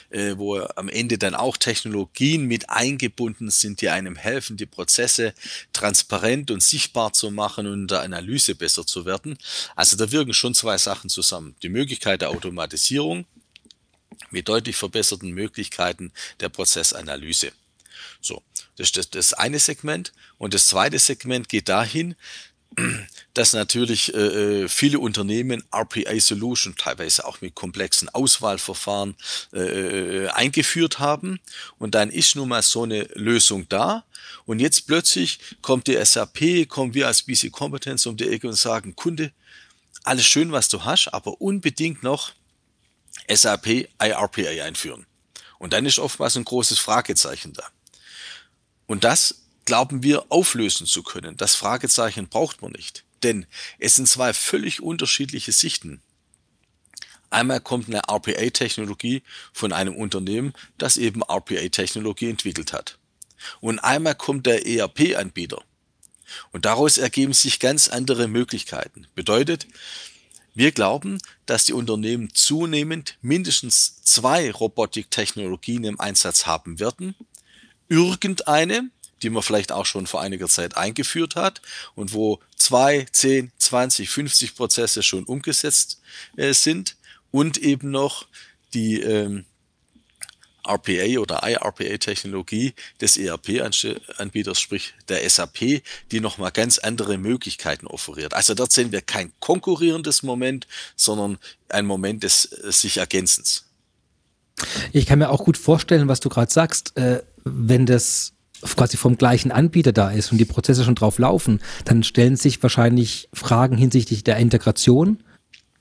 äh, wo am Ende dann auch Technologien mit eingebunden sind, die einem helfen, die Prozesse transparent und sichtbar zu machen und der Analyse besser zu werden. Also da wirken schon zwei Sachen zusammen. Die Möglichkeit der Automatisierung mit deutlich verbesserten Möglichkeiten der Prozessanalyse. So, das ist das eine Segment. Und das zweite Segment geht dahin, dass natürlich äh, äh viele Unternehmen RPA Solution, teilweise auch mit komplexen Auswahlverfahren, äh, äh, eingeführt haben. Und dann ist nun mal so eine Lösung da. Und jetzt plötzlich kommt die SAP, kommen wir als BC Competence um die Ecke und sagen, Kunde, alles schön, was du hast, aber unbedingt noch SAP IRPA einführen. Und dann ist oftmals ein großes Fragezeichen da. Und das glauben wir auflösen zu können. Das Fragezeichen braucht man nicht. Denn es sind zwei völlig unterschiedliche Sichten. Einmal kommt eine RPA-Technologie von einem Unternehmen, das eben RPA-Technologie entwickelt hat. Und einmal kommt der ERP-Anbieter. Und daraus ergeben sich ganz andere Möglichkeiten. Bedeutet, wir glauben, dass die Unternehmen zunehmend mindestens zwei Robotiktechnologien im Einsatz haben werden. Irgendeine, die man vielleicht auch schon vor einiger Zeit eingeführt hat und wo zwei, zehn, zwanzig, 50 Prozesse schon umgesetzt äh, sind und eben noch die ähm, RPA oder IRPA-Technologie des ERP-Anbieters, sprich der SAP, die nochmal ganz andere Möglichkeiten offeriert. Also dort sehen wir kein konkurrierendes Moment, sondern ein Moment des äh, sich Ergänzens. Ich kann mir auch gut vorstellen, was du gerade sagst, äh, wenn das quasi vom gleichen Anbieter da ist und die Prozesse schon drauf laufen, dann stellen sich wahrscheinlich Fragen hinsichtlich der Integration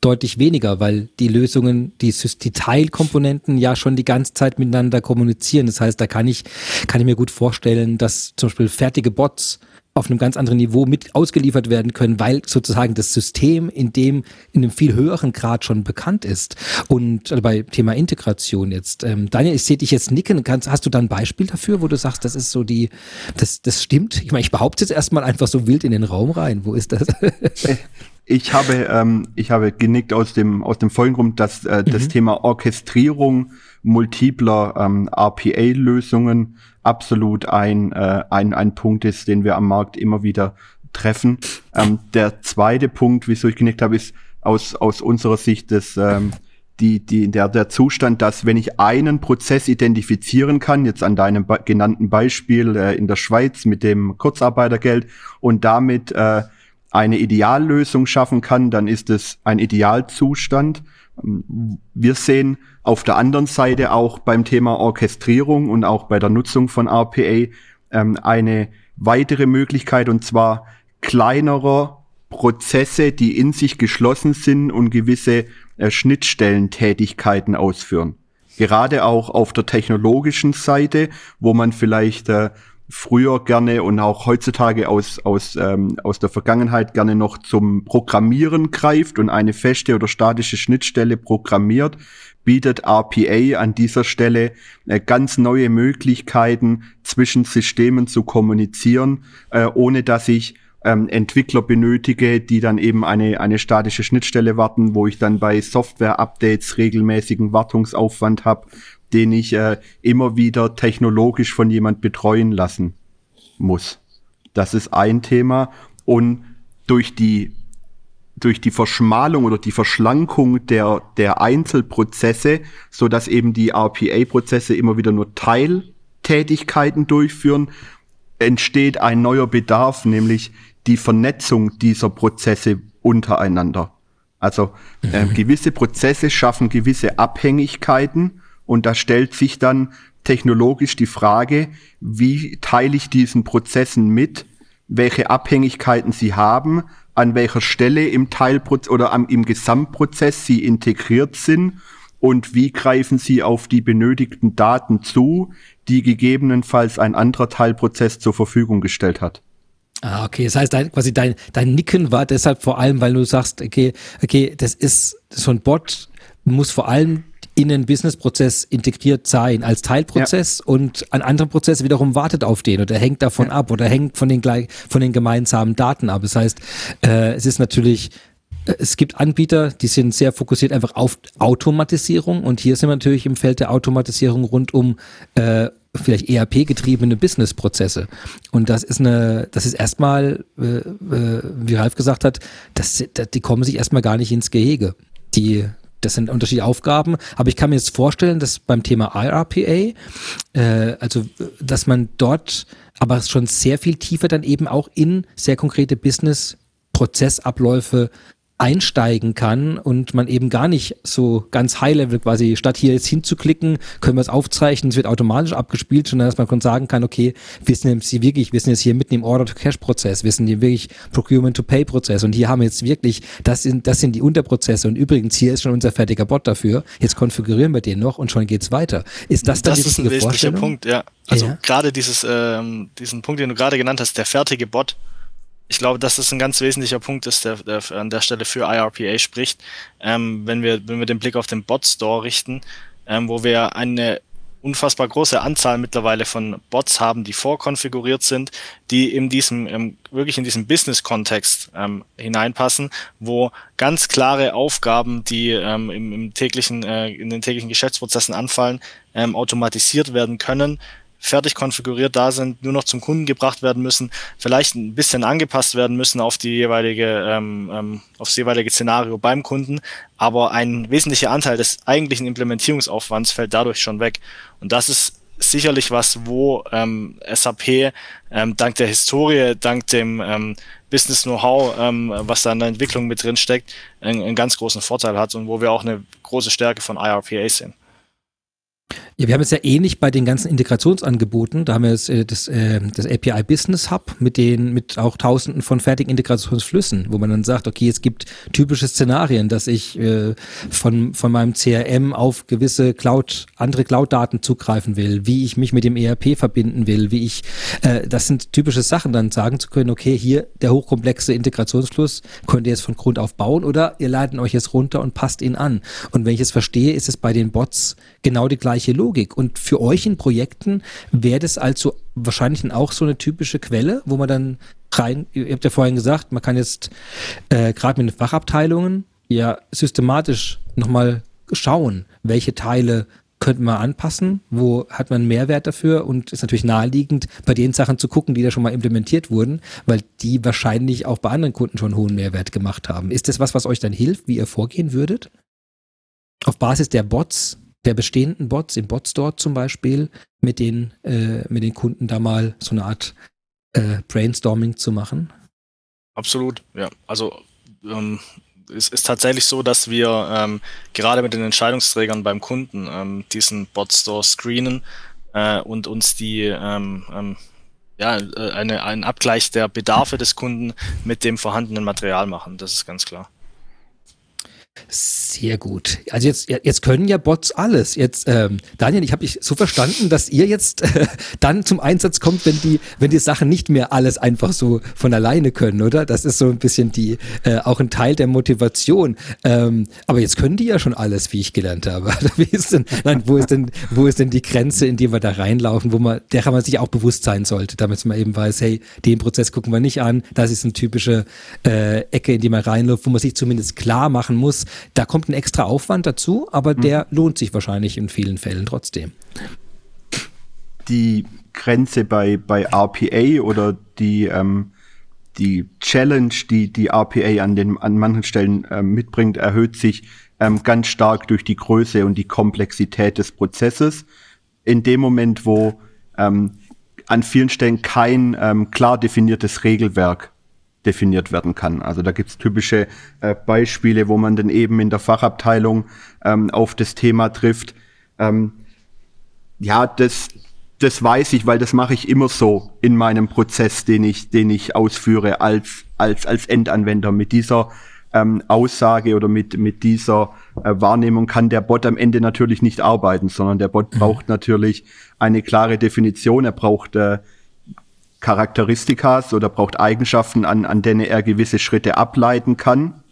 deutlich weniger, weil die Lösungen, die, die Teilkomponenten ja schon die ganze Zeit miteinander kommunizieren. Das heißt, da kann ich, kann ich mir gut vorstellen, dass zum Beispiel fertige Bots auf einem ganz anderen Niveau mit ausgeliefert werden können, weil sozusagen das System in dem in einem viel höheren Grad schon bekannt ist. Und also bei Thema Integration jetzt, ähm, Daniel, ich sehe dich jetzt nicken. Kannst, hast du da ein Beispiel dafür, wo du sagst, das ist so die, das, das stimmt? Ich meine, ich behaupte jetzt erstmal einfach so wild in den Raum rein. Wo ist das? (laughs) Ich habe, ähm, ich habe genickt aus dem, aus dem folgenden Grund, dass äh, mhm. das Thema Orchestrierung multipler ähm, RPA-Lösungen absolut ein, äh, ein, ein Punkt ist, den wir am Markt immer wieder treffen. Ähm, der zweite Punkt, wieso ich genickt habe, ist aus, aus unserer Sicht das, ähm, die, die, der, der Zustand, dass wenn ich einen Prozess identifizieren kann, jetzt an deinem genannten Beispiel äh, in der Schweiz mit dem Kurzarbeitergeld und damit äh, eine Ideallösung schaffen kann, dann ist es ein Idealzustand. Wir sehen auf der anderen Seite auch beim Thema Orchestrierung und auch bei der Nutzung von RPA ähm, eine weitere Möglichkeit und zwar kleinerer Prozesse, die in sich geschlossen sind und gewisse äh, Schnittstellentätigkeiten ausführen. Gerade auch auf der technologischen Seite, wo man vielleicht äh, früher gerne und auch heutzutage aus, aus, ähm, aus der Vergangenheit gerne noch zum Programmieren greift und eine feste oder statische Schnittstelle programmiert, bietet RPA an dieser Stelle äh, ganz neue Möglichkeiten, zwischen Systemen zu kommunizieren, äh, ohne dass ich ähm, Entwickler benötige, die dann eben eine, eine statische Schnittstelle warten, wo ich dann bei Software-Updates regelmäßigen Wartungsaufwand habe den ich äh, immer wieder technologisch von jemand betreuen lassen muss. Das ist ein Thema. Und durch die, durch die Verschmalung oder die Verschlankung der, der Einzelprozesse, so dass eben die RPA-Prozesse immer wieder nur Teiltätigkeiten durchführen, entsteht ein neuer Bedarf, nämlich die Vernetzung dieser Prozesse untereinander. Also äh, (laughs) gewisse Prozesse schaffen gewisse Abhängigkeiten und da stellt sich dann technologisch die Frage, wie teile ich diesen Prozessen mit, welche Abhängigkeiten sie haben, an welcher Stelle im Teilprozess oder am, im Gesamtprozess sie integriert sind und wie greifen sie auf die benötigten Daten zu, die gegebenenfalls ein anderer Teilprozess zur Verfügung gestellt hat. Ah, okay. Das heißt, dein, quasi dein, dein Nicken war deshalb vor allem, weil du sagst, okay, okay, das ist so ein Bot, muss vor allem in den Businessprozess integriert sein als Teilprozess ja. und ein anderer Prozess wiederum wartet auf den oder hängt davon ja. ab oder hängt von den, von den gemeinsamen Daten ab. Das heißt, äh, es ist natürlich äh, es gibt Anbieter, die sind sehr fokussiert einfach auf Automatisierung und hier sind wir natürlich im Feld der Automatisierung rund um äh, vielleicht ERP-getriebene Businessprozesse. Und das ist eine, das ist erstmal, äh, äh, wie Ralf gesagt hat, das, die kommen sich erstmal gar nicht ins Gehege. Die, das sind unterschiedliche Aufgaben, aber ich kann mir jetzt vorstellen, dass beim Thema IRPA, äh, also dass man dort aber schon sehr viel tiefer dann eben auch in sehr konkrete Business-Prozessabläufe einsteigen kann und man eben gar nicht so ganz High-Level quasi, statt hier jetzt hinzuklicken, können wir es aufzeichnen, es wird automatisch abgespielt, sondern dass man sagen kann, okay, wir sind jetzt wirklich, wir sind jetzt hier mitten im Order-to-Cash-Prozess, wir sind hier wirklich Procurement-to-Pay-Prozess und hier haben wir jetzt wirklich, das sind, das sind die Unterprozesse und übrigens, hier ist schon unser fertiger Bot dafür, jetzt konfigurieren wir den noch und schon geht's weiter. Ist das dann das ist ein wesentlicher Punkt, ja. Also ja. gerade dieses, ähm, diesen Punkt, den du gerade genannt hast, der fertige Bot, ich glaube, dass das ein ganz wesentlicher Punkt ist, der, der an der Stelle für IRPA spricht, ähm, wenn, wir, wenn wir den Blick auf den Bot Store richten, ähm, wo wir eine unfassbar große Anzahl mittlerweile von Bots haben, die vorkonfiguriert sind, die in diesem ähm, wirklich in diesem Business-Kontext ähm, hineinpassen, wo ganz klare Aufgaben, die ähm, im, im täglichen äh, in den täglichen Geschäftsprozessen anfallen, ähm, automatisiert werden können, fertig konfiguriert da sind, nur noch zum Kunden gebracht werden müssen, vielleicht ein bisschen angepasst werden müssen auf die jeweilige, ähm, ähm, aufs jeweilige Szenario beim Kunden, aber ein wesentlicher Anteil des eigentlichen Implementierungsaufwands fällt dadurch schon weg. Und das ist sicherlich was, wo ähm, SAP ähm, dank der Historie, dank dem ähm, Business Know-how, ähm, was da in der Entwicklung mit drin steckt, einen, einen ganz großen Vorteil hat und wo wir auch eine große Stärke von IRPA sehen. Ja, wir haben es ja ähnlich bei den ganzen Integrationsangeboten. Da haben wir das, äh, das, äh, das API Business Hub mit den, mit auch tausenden von fertigen Integrationsflüssen, wo man dann sagt, okay, es gibt typische Szenarien, dass ich äh, von, von meinem CRM auf gewisse Cloud, andere Cloud-Daten zugreifen will, wie ich mich mit dem ERP verbinden will, wie ich, äh, das sind typische Sachen, dann sagen zu können, okay, hier der hochkomplexe Integrationsfluss könnt ihr jetzt von Grund auf bauen oder ihr ladet euch jetzt runter und passt ihn an. Und wenn ich es verstehe, ist es bei den Bots genau die gleiche Logik. Und für euch in Projekten wäre das also wahrscheinlich auch so eine typische Quelle, wo man dann rein, ihr habt ja vorhin gesagt, man kann jetzt äh, gerade mit den Fachabteilungen ja systematisch nochmal schauen, welche Teile könnte man anpassen, wo hat man Mehrwert dafür und ist natürlich naheliegend, bei den Sachen zu gucken, die da schon mal implementiert wurden, weil die wahrscheinlich auch bei anderen Kunden schon hohen Mehrwert gemacht haben. Ist das was, was euch dann hilft, wie ihr vorgehen würdet? Auf Basis der Bots der bestehenden Bots, im Bot-Store zum Beispiel, mit den, äh, mit den Kunden da mal so eine Art äh, Brainstorming zu machen? Absolut, ja. Also ähm, es ist tatsächlich so, dass wir ähm, gerade mit den Entscheidungsträgern beim Kunden ähm, diesen Bot-Store screenen äh, und uns die ähm, ähm, ja, äh, eine, einen Abgleich der Bedarfe des Kunden mit dem vorhandenen Material machen. Das ist ganz klar. Sehr gut. Also jetzt, jetzt können ja Bots alles. Jetzt, ähm, Daniel, ich habe dich so verstanden, dass ihr jetzt äh, dann zum Einsatz kommt, wenn die, wenn die Sachen nicht mehr alles einfach so von alleine können, oder? Das ist so ein bisschen die, äh, auch ein Teil der Motivation. Ähm, aber jetzt können die ja schon alles, wie ich gelernt habe. (laughs) wie ist denn, nein, wo ist denn, wo ist denn die Grenze, in die wir da reinlaufen, wo man, derer man sich auch bewusst sein sollte, damit man eben weiß, hey, den Prozess gucken wir nicht an. Das ist eine typische äh, Ecke, in die man reinläuft, wo man sich zumindest klar machen muss, da kommt ein extra Aufwand dazu, aber mhm. der lohnt sich wahrscheinlich in vielen Fällen trotzdem. Die Grenze bei, bei RPA oder die, ähm, die Challenge, die die RPA an, den, an manchen Stellen äh, mitbringt, erhöht sich ähm, ganz stark durch die Größe und die Komplexität des Prozesses. In dem Moment, wo ähm, an vielen Stellen kein ähm, klar definiertes Regelwerk definiert werden kann. Also da gibt's typische äh, Beispiele, wo man dann eben in der Fachabteilung ähm, auf das Thema trifft. Ähm, ja, das, das weiß ich, weil das mache ich immer so in meinem Prozess, den ich, den ich ausführe als, als, als Endanwender. Mit dieser ähm, Aussage oder mit, mit dieser äh, Wahrnehmung kann der Bot am Ende natürlich nicht arbeiten, sondern der Bot mhm. braucht natürlich eine klare Definition. Er braucht äh, Charakteristikas oder braucht Eigenschaften, an, an denen er gewisse Schritte ableiten kann,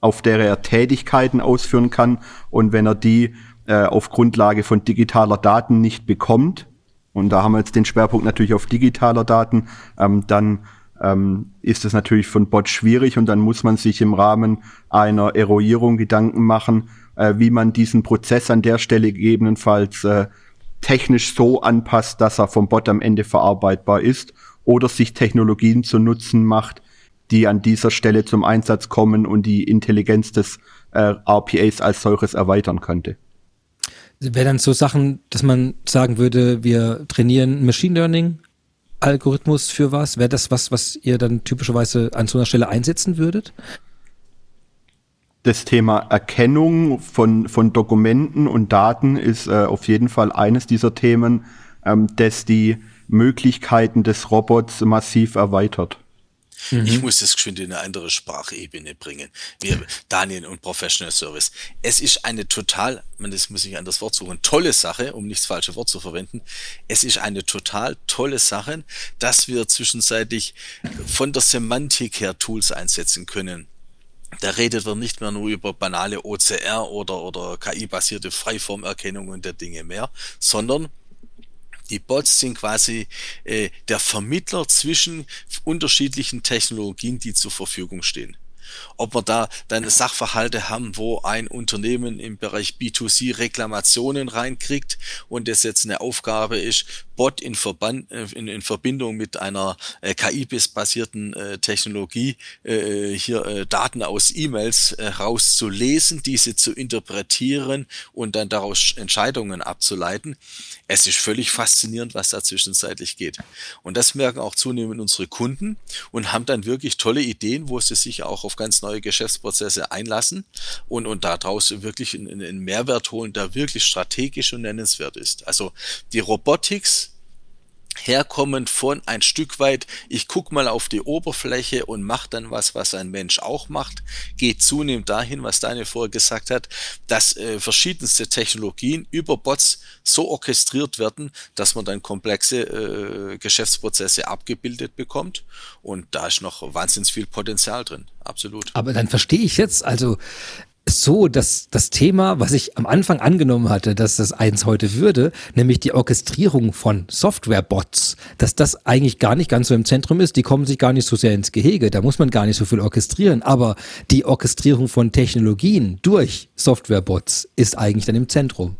auf der er Tätigkeiten ausführen kann. Und wenn er die äh, auf Grundlage von digitaler Daten nicht bekommt, und da haben wir jetzt den Schwerpunkt natürlich auf digitaler Daten, ähm, dann ähm, ist es natürlich von Bot schwierig und dann muss man sich im Rahmen einer Eruierung Gedanken machen, äh, wie man diesen Prozess an der Stelle gegebenenfalls äh, technisch so anpasst, dass er vom Bot am Ende verarbeitbar ist oder sich Technologien zu Nutzen macht, die an dieser Stelle zum Einsatz kommen und die Intelligenz des äh, RPAs als solches erweitern könnte. Wäre dann so Sachen, dass man sagen würde, wir trainieren Machine Learning Algorithmus für was? Wäre das was, was ihr dann typischerweise an so einer Stelle einsetzen würdet? Das Thema Erkennung von, von Dokumenten und Daten ist äh, auf jeden Fall eines dieser Themen, ähm, das die Möglichkeiten des Robots massiv erweitert. Mhm. Ich muss das geschwind in eine andere Sprachebene bringen. Wir, Daniel und Professional Service. Es ist eine total, man, das muss ich an das Wort suchen, tolle Sache, um nicht das falsche Wort zu verwenden. Es ist eine total tolle Sache, dass wir zwischenzeitlich von der Semantik her Tools einsetzen können da redet man nicht mehr nur über banale OCR oder, oder KI-basierte Freiformerkennung und der Dinge mehr, sondern die Bots sind quasi äh, der Vermittler zwischen unterschiedlichen Technologien, die zur Verfügung stehen ob wir da dann Sachverhalte haben, wo ein Unternehmen im Bereich B2C Reklamationen reinkriegt und das jetzt eine Aufgabe ist, Bot in, Verband, äh, in, in Verbindung mit einer äh, KI-basierten äh, Technologie äh, hier äh, Daten aus E-Mails äh, rauszulesen, diese zu interpretieren und dann daraus Entscheidungen abzuleiten. Es ist völlig faszinierend, was da zwischenzeitlich geht. Und das merken auch zunehmend unsere Kunden und haben dann wirklich tolle Ideen, wo sie sich auch auf ganz neue Geschäftsprozesse einlassen und, und daraus wirklich einen, einen Mehrwert holen, der wirklich strategisch und nennenswert ist. Also die Robotics herkommend von ein Stück weit, ich guck mal auf die Oberfläche und mach dann was, was ein Mensch auch macht, geht zunehmend dahin, was Daniel vorher gesagt hat, dass äh, verschiedenste Technologien über Bots so orchestriert werden, dass man dann komplexe äh, Geschäftsprozesse abgebildet bekommt. Und da ist noch wahnsinnig viel Potenzial drin, absolut. Aber dann verstehe ich jetzt, also so, dass das Thema, was ich am Anfang angenommen hatte, dass das eins heute würde, nämlich die Orchestrierung von Softwarebots, dass das eigentlich gar nicht ganz so im Zentrum ist. Die kommen sich gar nicht so sehr ins Gehege. Da muss man gar nicht so viel orchestrieren. Aber die Orchestrierung von Technologien durch Softwarebots ist eigentlich dann im Zentrum.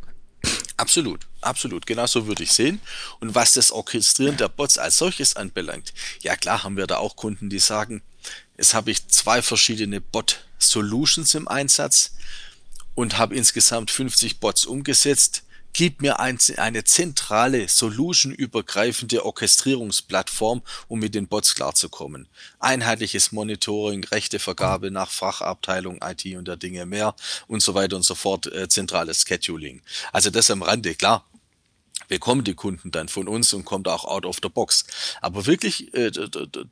Absolut, absolut. Genau so würde ich sehen. Und was das Orchestrieren der Bots als solches anbelangt, ja klar haben wir da auch Kunden, die sagen, Jetzt habe ich zwei verschiedene Bot-Solutions im Einsatz und habe insgesamt 50 Bots umgesetzt. Gib mir ein, eine zentrale, solution-übergreifende Orchestrierungsplattform, um mit den Bots klarzukommen. Einheitliches Monitoring, Rechtevergabe nach Fachabteilung, IT und der Dinge mehr und so weiter und so fort, äh, zentrales Scheduling. Also das am Rande, klar, bekommen die Kunden dann von uns und kommt auch out of the box. Aber wirklich äh,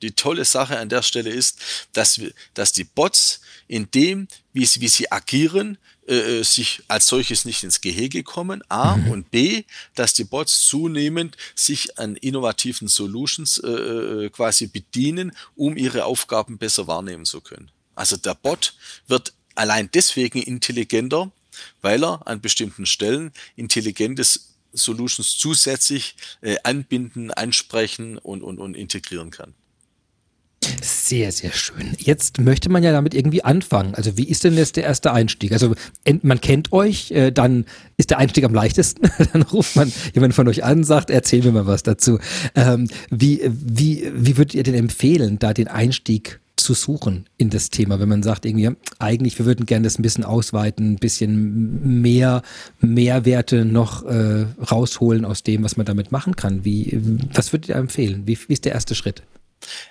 die tolle Sache an der Stelle ist, dass wir, dass die Bots in dem, wie sie, wie sie agieren, äh, sich als solches nicht ins Gehege kommen. A mhm. und B, dass die Bots zunehmend sich an innovativen Solutions äh, äh, quasi bedienen, um ihre Aufgaben besser wahrnehmen zu können. Also der Bot wird allein deswegen intelligenter, weil er an bestimmten Stellen intelligentes Solutions zusätzlich äh, anbinden, ansprechen und, und, und integrieren kann. Sehr, sehr schön. Jetzt möchte man ja damit irgendwie anfangen. Also wie ist denn jetzt der erste Einstieg? Also man kennt euch, äh, dann ist der Einstieg am leichtesten. (laughs) dann ruft man jemand von euch an, sagt, erzähl mir mal was dazu. Ähm, wie, wie, wie würdet ihr denn empfehlen, da den Einstieg zu suchen in das Thema, wenn man sagt, irgendwie, eigentlich, wir würden gerne das ein bisschen ausweiten, ein bisschen mehr Mehrwerte noch äh, rausholen aus dem, was man damit machen kann. Wie, was würdet ihr empfehlen? Wie, wie ist der erste Schritt?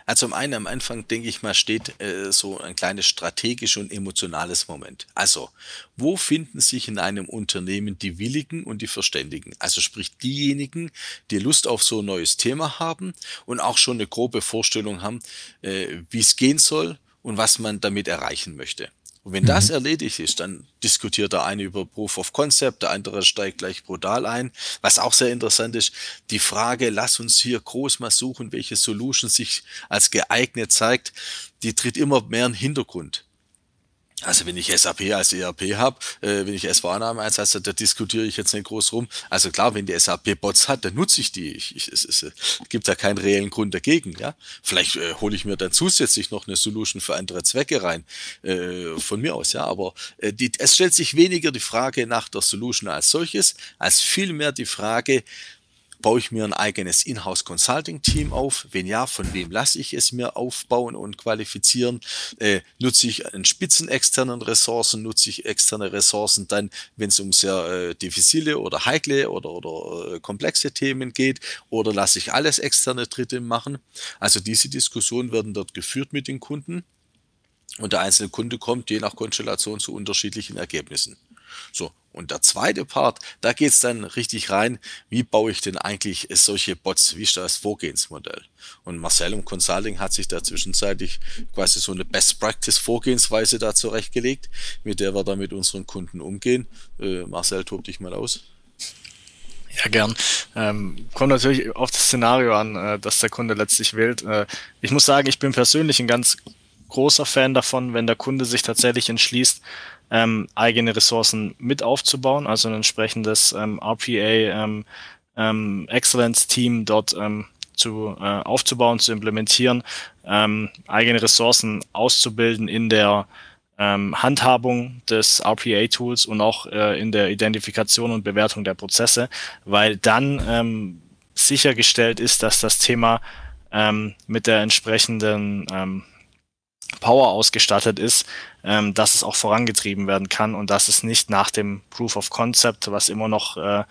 Also zum einen am Anfang, denke ich mal, steht äh, so ein kleines strategisches und emotionales Moment. Also, wo finden sich in einem Unternehmen die Willigen und die Verständigen? Also sprich diejenigen, die Lust auf so ein neues Thema haben und auch schon eine grobe Vorstellung haben, äh, wie es gehen soll und was man damit erreichen möchte. Und wenn mhm. das erledigt ist, dann diskutiert der eine über Proof of Concept, der andere steigt gleich brutal ein. Was auch sehr interessant ist, die Frage, lass uns hier groß mal suchen, welche Solution sich als geeignet zeigt, die tritt immer mehr in den Hintergrund. Also wenn ich SAP als ERP habe, äh, wenn ich S4HANA im Einsatz habe, da diskutiere ich jetzt nicht groß rum. Also klar, wenn die SAP Bots hat, dann nutze ich die. Ich, ich, es, es, gibt da keinen reellen Grund dagegen. Ja, Vielleicht äh, hole ich mir dann zusätzlich noch eine Solution für andere Zwecke rein, äh, von mir aus. Ja, Aber äh, die, es stellt sich weniger die Frage nach der Solution als solches, als vielmehr die Frage, Baue ich mir ein eigenes Inhouse Consulting Team auf? Wenn ja, von wem lasse ich es mir aufbauen und qualifizieren? Äh, nutze ich einen spitzen externen Ressourcen? Nutze ich externe Ressourcen dann, wenn es um sehr äh, diffizile oder heikle oder, oder äh, komplexe Themen geht? Oder lasse ich alles externe Dritte machen? Also diese Diskussionen werden dort geführt mit den Kunden. Und der einzelne Kunde kommt je nach Konstellation zu unterschiedlichen Ergebnissen. So, und der zweite Part, da geht's dann richtig rein, wie baue ich denn eigentlich solche Bots, wie ist das Vorgehensmodell? Und Marcel im Consulting hat sich da zwischenzeitlich quasi so eine Best Practice Vorgehensweise da zurechtgelegt, mit der wir da mit unseren Kunden umgehen. Äh, Marcel, tob dich mal aus. Ja, gern. Ähm, kommt natürlich auf das Szenario an, äh, das der Kunde letztlich wählt. Äh, ich muss sagen, ich bin persönlich ein ganz großer Fan davon, wenn der Kunde sich tatsächlich entschließt, ähm, eigene Ressourcen mit aufzubauen, also ein entsprechendes ähm, RPA ähm, ähm, Excellence Team dort ähm, zu äh, aufzubauen, zu implementieren, ähm, eigene Ressourcen auszubilden in der Handhabung des RPA-Tools und auch äh, in der Identifikation und Bewertung der Prozesse, weil dann sichergestellt ist, dass das Thema mit der entsprechenden Power ausgestattet ist, ähm, dass es auch vorangetrieben werden kann und dass es nicht nach dem Proof of Concept, was immer noch äh,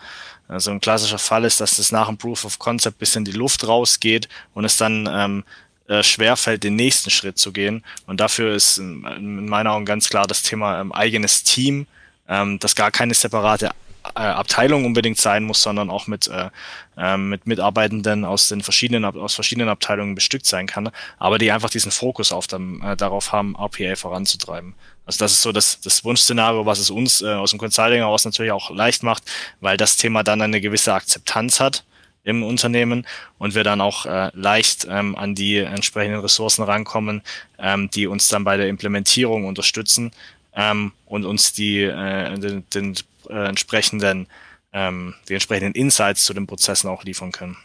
so ein klassischer Fall ist, dass es nach dem Proof of Concept bis in die Luft rausgeht und es dann ähm, äh, schwerfällt, den nächsten Schritt zu gehen. Und dafür ist in, in meinen Augen ganz klar das Thema ähm, eigenes Team, ähm, das gar keine separate Abteilung unbedingt sein muss, sondern auch mit, äh, äh, mit Mitarbeitenden aus den verschiedenen aus verschiedenen Abteilungen bestückt sein kann, aber die einfach diesen Fokus auf dem, äh, darauf haben, RPA voranzutreiben. Also das ist so das, das Wunschszenario, was es uns äh, aus dem Consulting heraus natürlich auch leicht macht, weil das Thema dann eine gewisse Akzeptanz hat im Unternehmen und wir dann auch äh, leicht ähm, an die entsprechenden Ressourcen rankommen, ähm, die uns dann bei der Implementierung unterstützen ähm, und uns die äh, den, den äh, entsprechenden ähm, die entsprechenden Insights zu den Prozessen auch liefern können.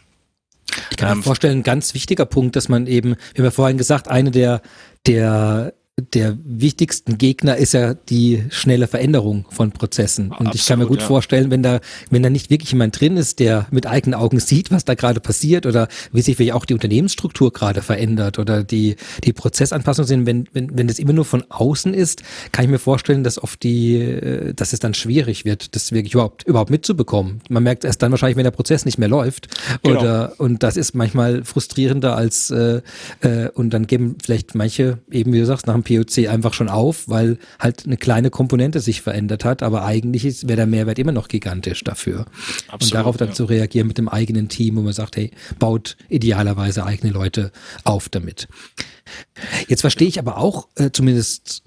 Ich kann mir ähm, vorstellen, ein ganz wichtiger Punkt, dass man eben, wir haben ja vorhin gesagt, eine der, der der wichtigsten Gegner ist ja die schnelle Veränderung von Prozessen. Und Absolut, ich kann mir gut ja. vorstellen, wenn da, wenn da nicht wirklich jemand drin ist, der mit eigenen Augen sieht, was da gerade passiert oder wie sich vielleicht auch die Unternehmensstruktur gerade verändert oder die, die Prozessanpassungen sind, wenn, wenn, wenn das immer nur von außen ist, kann ich mir vorstellen, dass oft die, äh, dass es dann schwierig wird, das wirklich überhaupt, überhaupt mitzubekommen. Man merkt erst dann wahrscheinlich, wenn der Prozess nicht mehr läuft. Genau. Oder, und das ist manchmal frustrierender als, äh, äh, und dann geben vielleicht manche, eben wie du sagst, nach dem POC einfach schon auf, weil halt eine kleine Komponente sich verändert hat, aber eigentlich wäre der Mehrwert immer noch gigantisch dafür. Absolut, und darauf dann ja. zu reagieren mit dem eigenen Team, wo man sagt, hey, baut idealerweise eigene Leute auf damit. Jetzt verstehe ich aber auch, äh, zumindest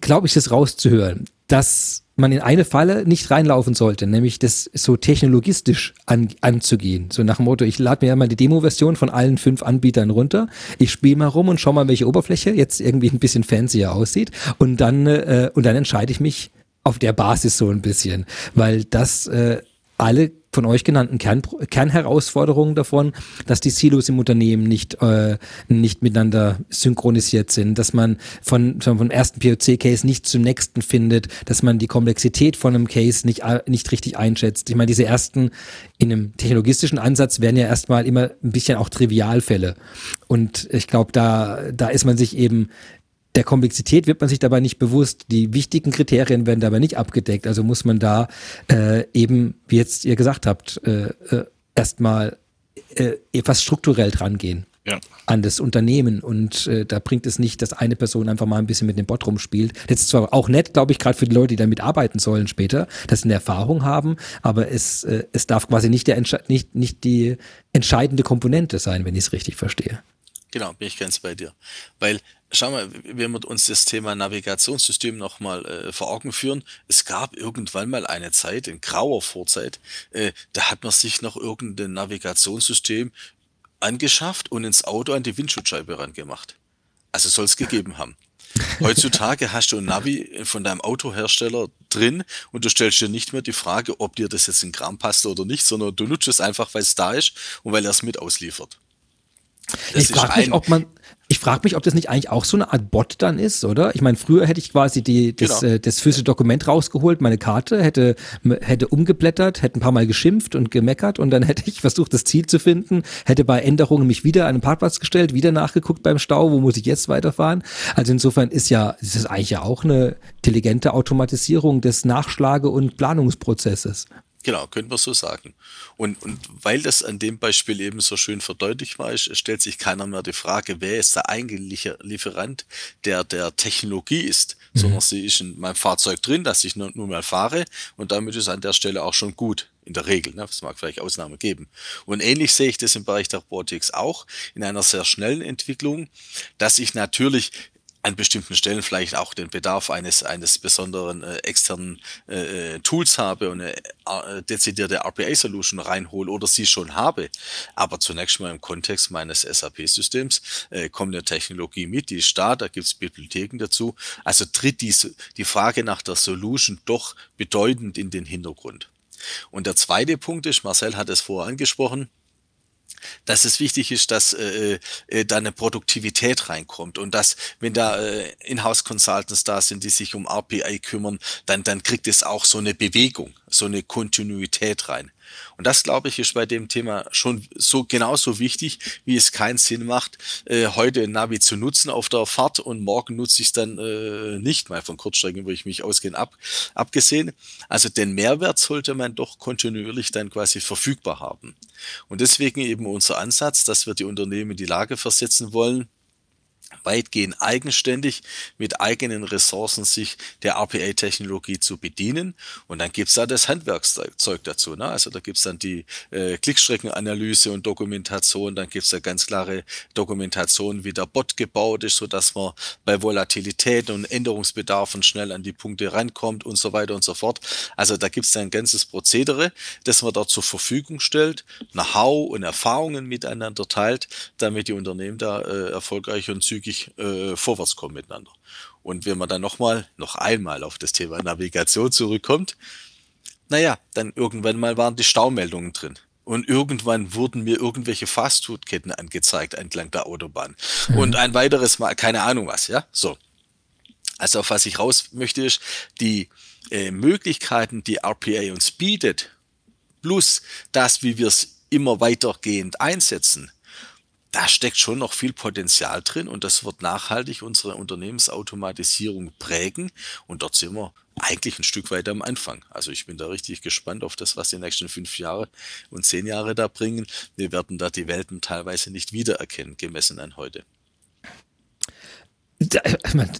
glaube ich, das rauszuhören, dass man in eine Falle nicht reinlaufen sollte, nämlich das so technologistisch an, anzugehen. So nach dem Motto, ich lade mir ja mal die Demo-Version von allen fünf Anbietern runter, ich spiele mal rum und schau mal, welche Oberfläche jetzt irgendwie ein bisschen fancier aussieht und dann, äh, und dann entscheide ich mich auf der Basis so ein bisschen, weil das äh, alle von euch genannten Kern, Kernherausforderungen davon, dass die Silos im Unternehmen nicht, äh, nicht miteinander synchronisiert sind, dass man von, von vom ersten POC-Case nicht zum nächsten findet, dass man die Komplexität von einem Case nicht, äh, nicht richtig einschätzt. Ich meine, diese ersten in einem technologistischen Ansatz werden ja erstmal immer ein bisschen auch Trivialfälle. Und ich glaube, da, da ist man sich eben der Komplexität wird man sich dabei nicht bewusst. Die wichtigen Kriterien werden dabei nicht abgedeckt. Also muss man da äh, eben, wie jetzt ihr gesagt habt, äh, äh, erstmal äh, etwas strukturell dran gehen. Ja. an das Unternehmen und äh, da bringt es nicht, dass eine Person einfach mal ein bisschen mit dem Bot rumspielt. Das ist zwar auch nett, glaube ich, gerade für die Leute, die damit arbeiten sollen später, dass sie eine Erfahrung haben, aber es, äh, es darf quasi nicht, der nicht, nicht die entscheidende Komponente sein, wenn ich es richtig verstehe. Genau, bin ich ganz bei dir. Weil schau mal, wenn wir uns das Thema Navigationssystem nochmal äh, vor Augen führen, es gab irgendwann mal eine Zeit, in grauer Vorzeit, äh, da hat man sich noch irgendein Navigationssystem angeschafft und ins Auto an die Windschutzscheibe rangemacht. Also soll es gegeben haben. (laughs) Heutzutage hast du ein Navi von deinem Autohersteller drin und du stellst dir nicht mehr die Frage, ob dir das jetzt in Kram passt oder nicht, sondern du nutzt es einfach, weil es da ist und weil er es mit ausliefert. Das ich frage mich, ob man, ich frage mich, ob das nicht eigentlich auch so eine Art Bot dann ist, oder? Ich meine, früher hätte ich quasi die, das, genau. äh, das physische Dokument rausgeholt, meine Karte, hätte, hätte umgeblättert, hätte ein paar Mal geschimpft und gemeckert und dann hätte ich (laughs) versucht, das Ziel zu finden, hätte bei Änderungen mich wieder an den Parkplatz gestellt, wieder nachgeguckt beim Stau, wo muss ich jetzt weiterfahren? Also insofern ist ja, ist das eigentlich ja auch eine intelligente Automatisierung des Nachschlage- und Planungsprozesses. Genau, können wir so sagen. Und, und weil das an dem Beispiel eben so schön verdeutlicht war, ist, stellt sich keiner mehr die Frage, wer ist der eigentliche Lieferant, der der Technologie ist, mhm. sondern sie ist in meinem Fahrzeug drin, dass ich nur, nur mal fahre und damit ist an der Stelle auch schon gut. In der Regel, ne? es mag vielleicht Ausnahmen geben. Und ähnlich sehe ich das im Bereich der Robotics auch, in einer sehr schnellen Entwicklung, dass ich natürlich an bestimmten Stellen vielleicht auch den Bedarf eines, eines besonderen äh, externen äh, äh Tools habe und eine äh, dezidierte RPA-Solution reinhole oder sie schon habe. Aber zunächst mal im Kontext meines SAP-Systems äh, kommt eine Technologie mit, die ist da, da gibt es Bibliotheken dazu. Also tritt diese, die Frage nach der Solution doch bedeutend in den Hintergrund. Und der zweite Punkt ist, Marcel hat es vorher angesprochen, dass es wichtig ist, dass äh, äh, da eine Produktivität reinkommt und dass, wenn da äh, Inhouse-Consultants da sind, die sich um RPI kümmern, dann, dann kriegt es auch so eine Bewegung, so eine Kontinuität rein. Und das, glaube ich, ist bei dem Thema schon so genauso wichtig, wie es keinen Sinn macht, äh, heute ein Navi zu nutzen auf der Fahrt und morgen nutze ich es dann äh, nicht mal von Kurzstrecken, wo ich mich ausgehend ab, abgesehen. Also den Mehrwert sollte man doch kontinuierlich dann quasi verfügbar haben. Und deswegen eben unser Ansatz, dass wir die Unternehmen in die Lage versetzen wollen, weitgehend eigenständig mit eigenen Ressourcen sich der RPA-Technologie zu bedienen. Und dann gibt's da das Handwerkszeug dazu. Ne? Also da gibt's dann die äh, Klickstreckenanalyse und Dokumentation, dann gibt's da ganz klare Dokumentation, wie der Bot gebaut ist, so dass man bei Volatilität und Änderungsbedarfen schnell an die Punkte rankommt und so weiter und so fort. Also da gibt's da ein ganzes Prozedere, das man dort zur Verfügung stellt, Know-how und Erfahrungen miteinander teilt, damit die Unternehmen da äh, erfolgreich und zügig zügig äh, vorwärts kommen miteinander. Und wenn man dann nochmal, noch einmal auf das Thema Navigation zurückkommt, naja, dann irgendwann mal waren die Staumeldungen drin. Und irgendwann wurden mir irgendwelche Fastfood-Ketten angezeigt entlang der Autobahn. Mhm. Und ein weiteres Mal, keine Ahnung was, ja? So. Also auf was ich raus möchte, ist, die äh, Möglichkeiten, die RPA uns bietet, plus das, wie wir es immer weitergehend einsetzen, da steckt schon noch viel Potenzial drin und das wird nachhaltig unsere Unternehmensautomatisierung prägen und dort sind wir eigentlich ein Stück weiter am Anfang. Also ich bin da richtig gespannt auf das, was die nächsten fünf Jahre und zehn Jahre da bringen. Wir werden da die Welten teilweise nicht wiedererkennen, gemessen an heute.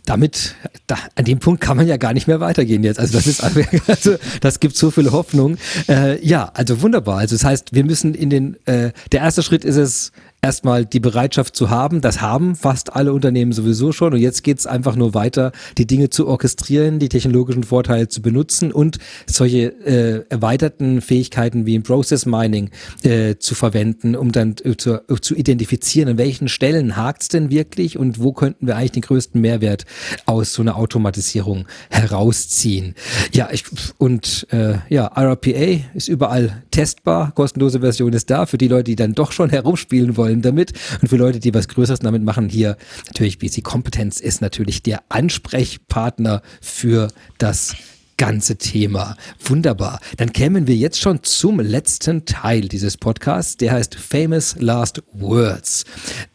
damit, da, an dem Punkt kann man ja gar nicht mehr weitergehen jetzt. Also das ist, (laughs) also das gibt so viel Hoffnung. Äh, ja, also wunderbar. Also das heißt, wir müssen in den, äh, der erste Schritt ist es, erstmal die Bereitschaft zu haben. Das haben fast alle Unternehmen sowieso schon. Und jetzt geht es einfach nur weiter, die Dinge zu orchestrieren, die technologischen Vorteile zu benutzen und solche äh, erweiterten Fähigkeiten wie im Process Mining äh, zu verwenden, um dann äh, zu, äh, zu identifizieren, an welchen Stellen hakt es denn wirklich und wo könnten wir eigentlich den größten Mehrwert aus so einer Automatisierung herausziehen. Ja, ich, und äh, ja, RPA ist überall testbar, kostenlose Version ist da für die Leute, die dann doch schon herumspielen wollen Film damit. Und für Leute, die was Größeres damit machen, hier natürlich BC Kompetenz ist natürlich der Ansprechpartner für das ganze Thema. Wunderbar. Dann kämen wir jetzt schon zum letzten Teil dieses Podcasts. Der heißt Famous Last Words.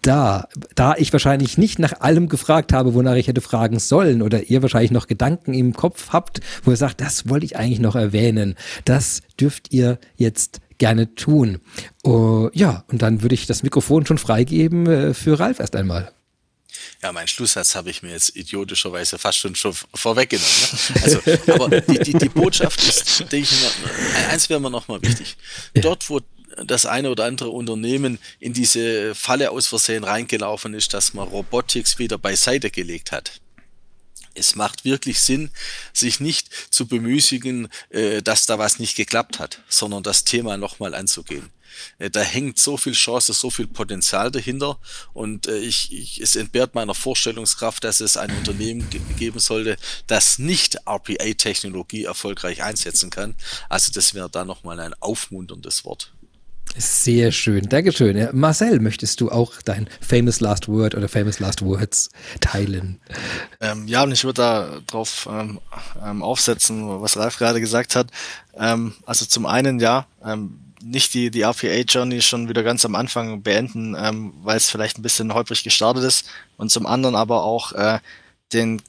Da, da ich wahrscheinlich nicht nach allem gefragt habe, wonach ich hätte fragen sollen oder ihr wahrscheinlich noch Gedanken im Kopf habt, wo ihr sagt, das wollte ich eigentlich noch erwähnen. Das dürft ihr jetzt gerne tun. Uh, ja, und dann würde ich das Mikrofon schon freigeben äh, für Ralf erst einmal. Ja, mein Schlusssatz habe ich mir jetzt idiotischerweise fast schon schon vorweggenommen. Ne? Also, aber die, die, die Botschaft ist, denke ich, mal, eins wäre mir nochmal wichtig. Dort, wo das eine oder andere Unternehmen in diese Falle aus Versehen reingelaufen ist, dass man Robotics wieder beiseite gelegt hat es macht wirklich Sinn, sich nicht zu bemüßigen, äh, dass da was nicht geklappt hat, sondern das Thema nochmal anzugehen. Äh, da hängt so viel Chance, so viel Potenzial dahinter und äh, ich, ich, es entbehrt meiner Vorstellungskraft, dass es ein Unternehmen geben sollte, das nicht RPA-Technologie erfolgreich einsetzen kann. Also das wäre da nochmal ein aufmunterndes Wort. Sehr schön, Dankeschön. Marcel, möchtest du auch dein Famous Last Word oder Famous Last Words teilen? Ähm, ja, und ich würde da drauf ähm, ähm, aufsetzen, was Ralf gerade gesagt hat. Ähm, also zum einen, ja, ähm, nicht die, die RPA-Journey schon wieder ganz am Anfang beenden, ähm, weil es vielleicht ein bisschen holprig gestartet ist. Und zum anderen aber auch äh, den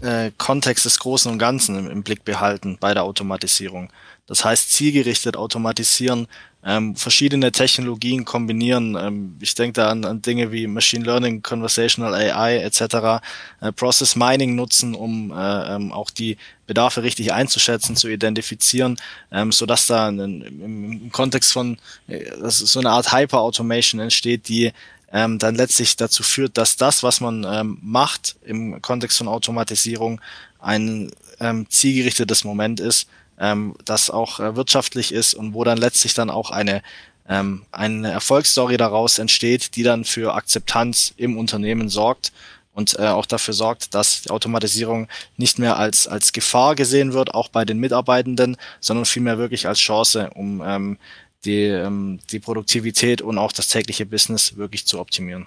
äh, Kontext des Großen und Ganzen im, im Blick behalten bei der Automatisierung. Das heißt, zielgerichtet automatisieren, ähm, verschiedene Technologien kombinieren. Ähm, ich denke da an, an, Dinge wie Machine Learning, Conversational AI etc., äh, Process Mining nutzen, um äh, ähm, auch die Bedarfe richtig einzuschätzen, zu identifizieren, ähm, so dass da ein, im, im, Kontext von äh, so eine Art Hyper-Automation entsteht, die ähm, dann letztlich dazu führt, dass das, was man ähm, macht im Kontext von Automatisierung, ein ähm, zielgerichtetes Moment ist, ähm, das auch äh, wirtschaftlich ist und wo dann letztlich dann auch eine ähm, eine Erfolgsstory daraus entsteht, die dann für Akzeptanz im Unternehmen sorgt und äh, auch dafür sorgt, dass die Automatisierung nicht mehr als, als Gefahr gesehen wird, auch bei den Mitarbeitenden, sondern vielmehr wirklich als Chance, um ähm, die, ähm, die Produktivität und auch das tägliche Business wirklich zu optimieren.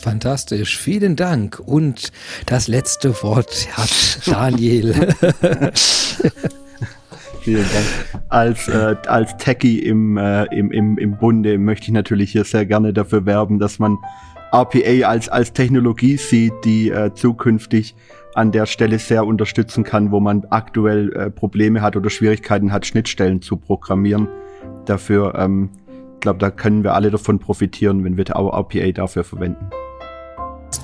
Fantastisch, vielen Dank. Und das letzte Wort hat Daniel. (laughs) Vielen Dank. Als, äh, als Techie im, äh, im, im, im Bunde möchte ich natürlich hier sehr gerne dafür werben, dass man RPA als, als Technologie sieht, die äh, zukünftig an der Stelle sehr unterstützen kann, wo man aktuell äh, Probleme hat oder Schwierigkeiten hat, Schnittstellen zu programmieren. Dafür, ähm, ich glaube, da können wir alle davon profitieren, wenn wir RPA dafür verwenden.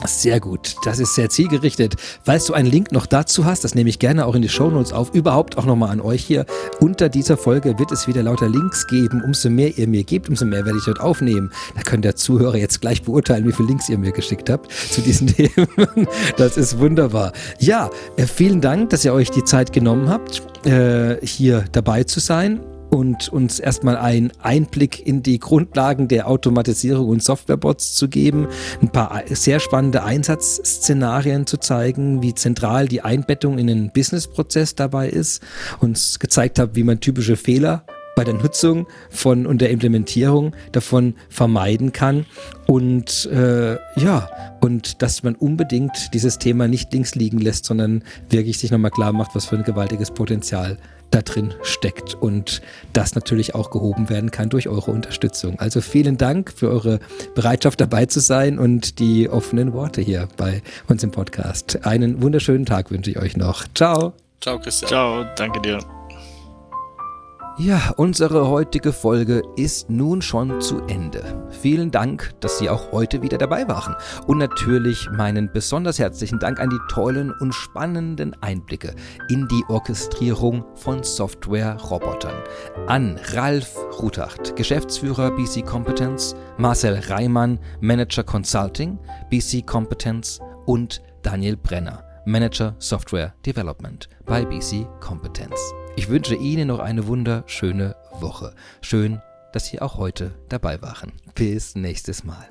Sehr gut, das ist sehr zielgerichtet. Falls du einen Link noch dazu hast, das nehme ich gerne auch in die Shownotes auf. Überhaupt auch nochmal an euch hier. Unter dieser Folge wird es wieder lauter Links geben. Umso mehr ihr mir gebt, umso mehr werde ich dort aufnehmen. Da können der Zuhörer jetzt gleich beurteilen, wie viele Links ihr mir geschickt habt zu diesen (laughs) Themen. Das ist wunderbar. Ja, äh, vielen Dank, dass ihr euch die Zeit genommen habt, äh, hier dabei zu sein und uns erstmal einen Einblick in die Grundlagen der Automatisierung und Softwarebots zu geben, ein paar sehr spannende Einsatzszenarien zu zeigen, wie zentral die Einbettung in den Businessprozess dabei ist, uns gezeigt hat, wie man typische Fehler bei der Nutzung von und der Implementierung davon vermeiden kann und äh, ja und dass man unbedingt dieses Thema nicht links liegen lässt, sondern wirklich sich nochmal klar macht, was für ein gewaltiges Potenzial da drin steckt und das natürlich auch gehoben werden kann durch eure Unterstützung. Also vielen Dank für eure Bereitschaft dabei zu sein und die offenen Worte hier bei uns im Podcast. Einen wunderschönen Tag wünsche ich euch noch. Ciao. Ciao, Christian. Ciao, danke dir. Ja, unsere heutige Folge ist nun schon zu Ende. Vielen Dank, dass Sie auch heute wieder dabei waren. Und natürlich meinen besonders herzlichen Dank an die tollen und spannenden Einblicke in die Orchestrierung von Software-Robotern. An Ralf Rutacht, Geschäftsführer BC Competence, Marcel Reimann, Manager Consulting, BC Competence und Daniel Brenner, Manager Software Development bei BC Competence. Ich wünsche Ihnen noch eine wunderschöne Woche. Schön, dass Sie auch heute dabei waren. Bis nächstes Mal.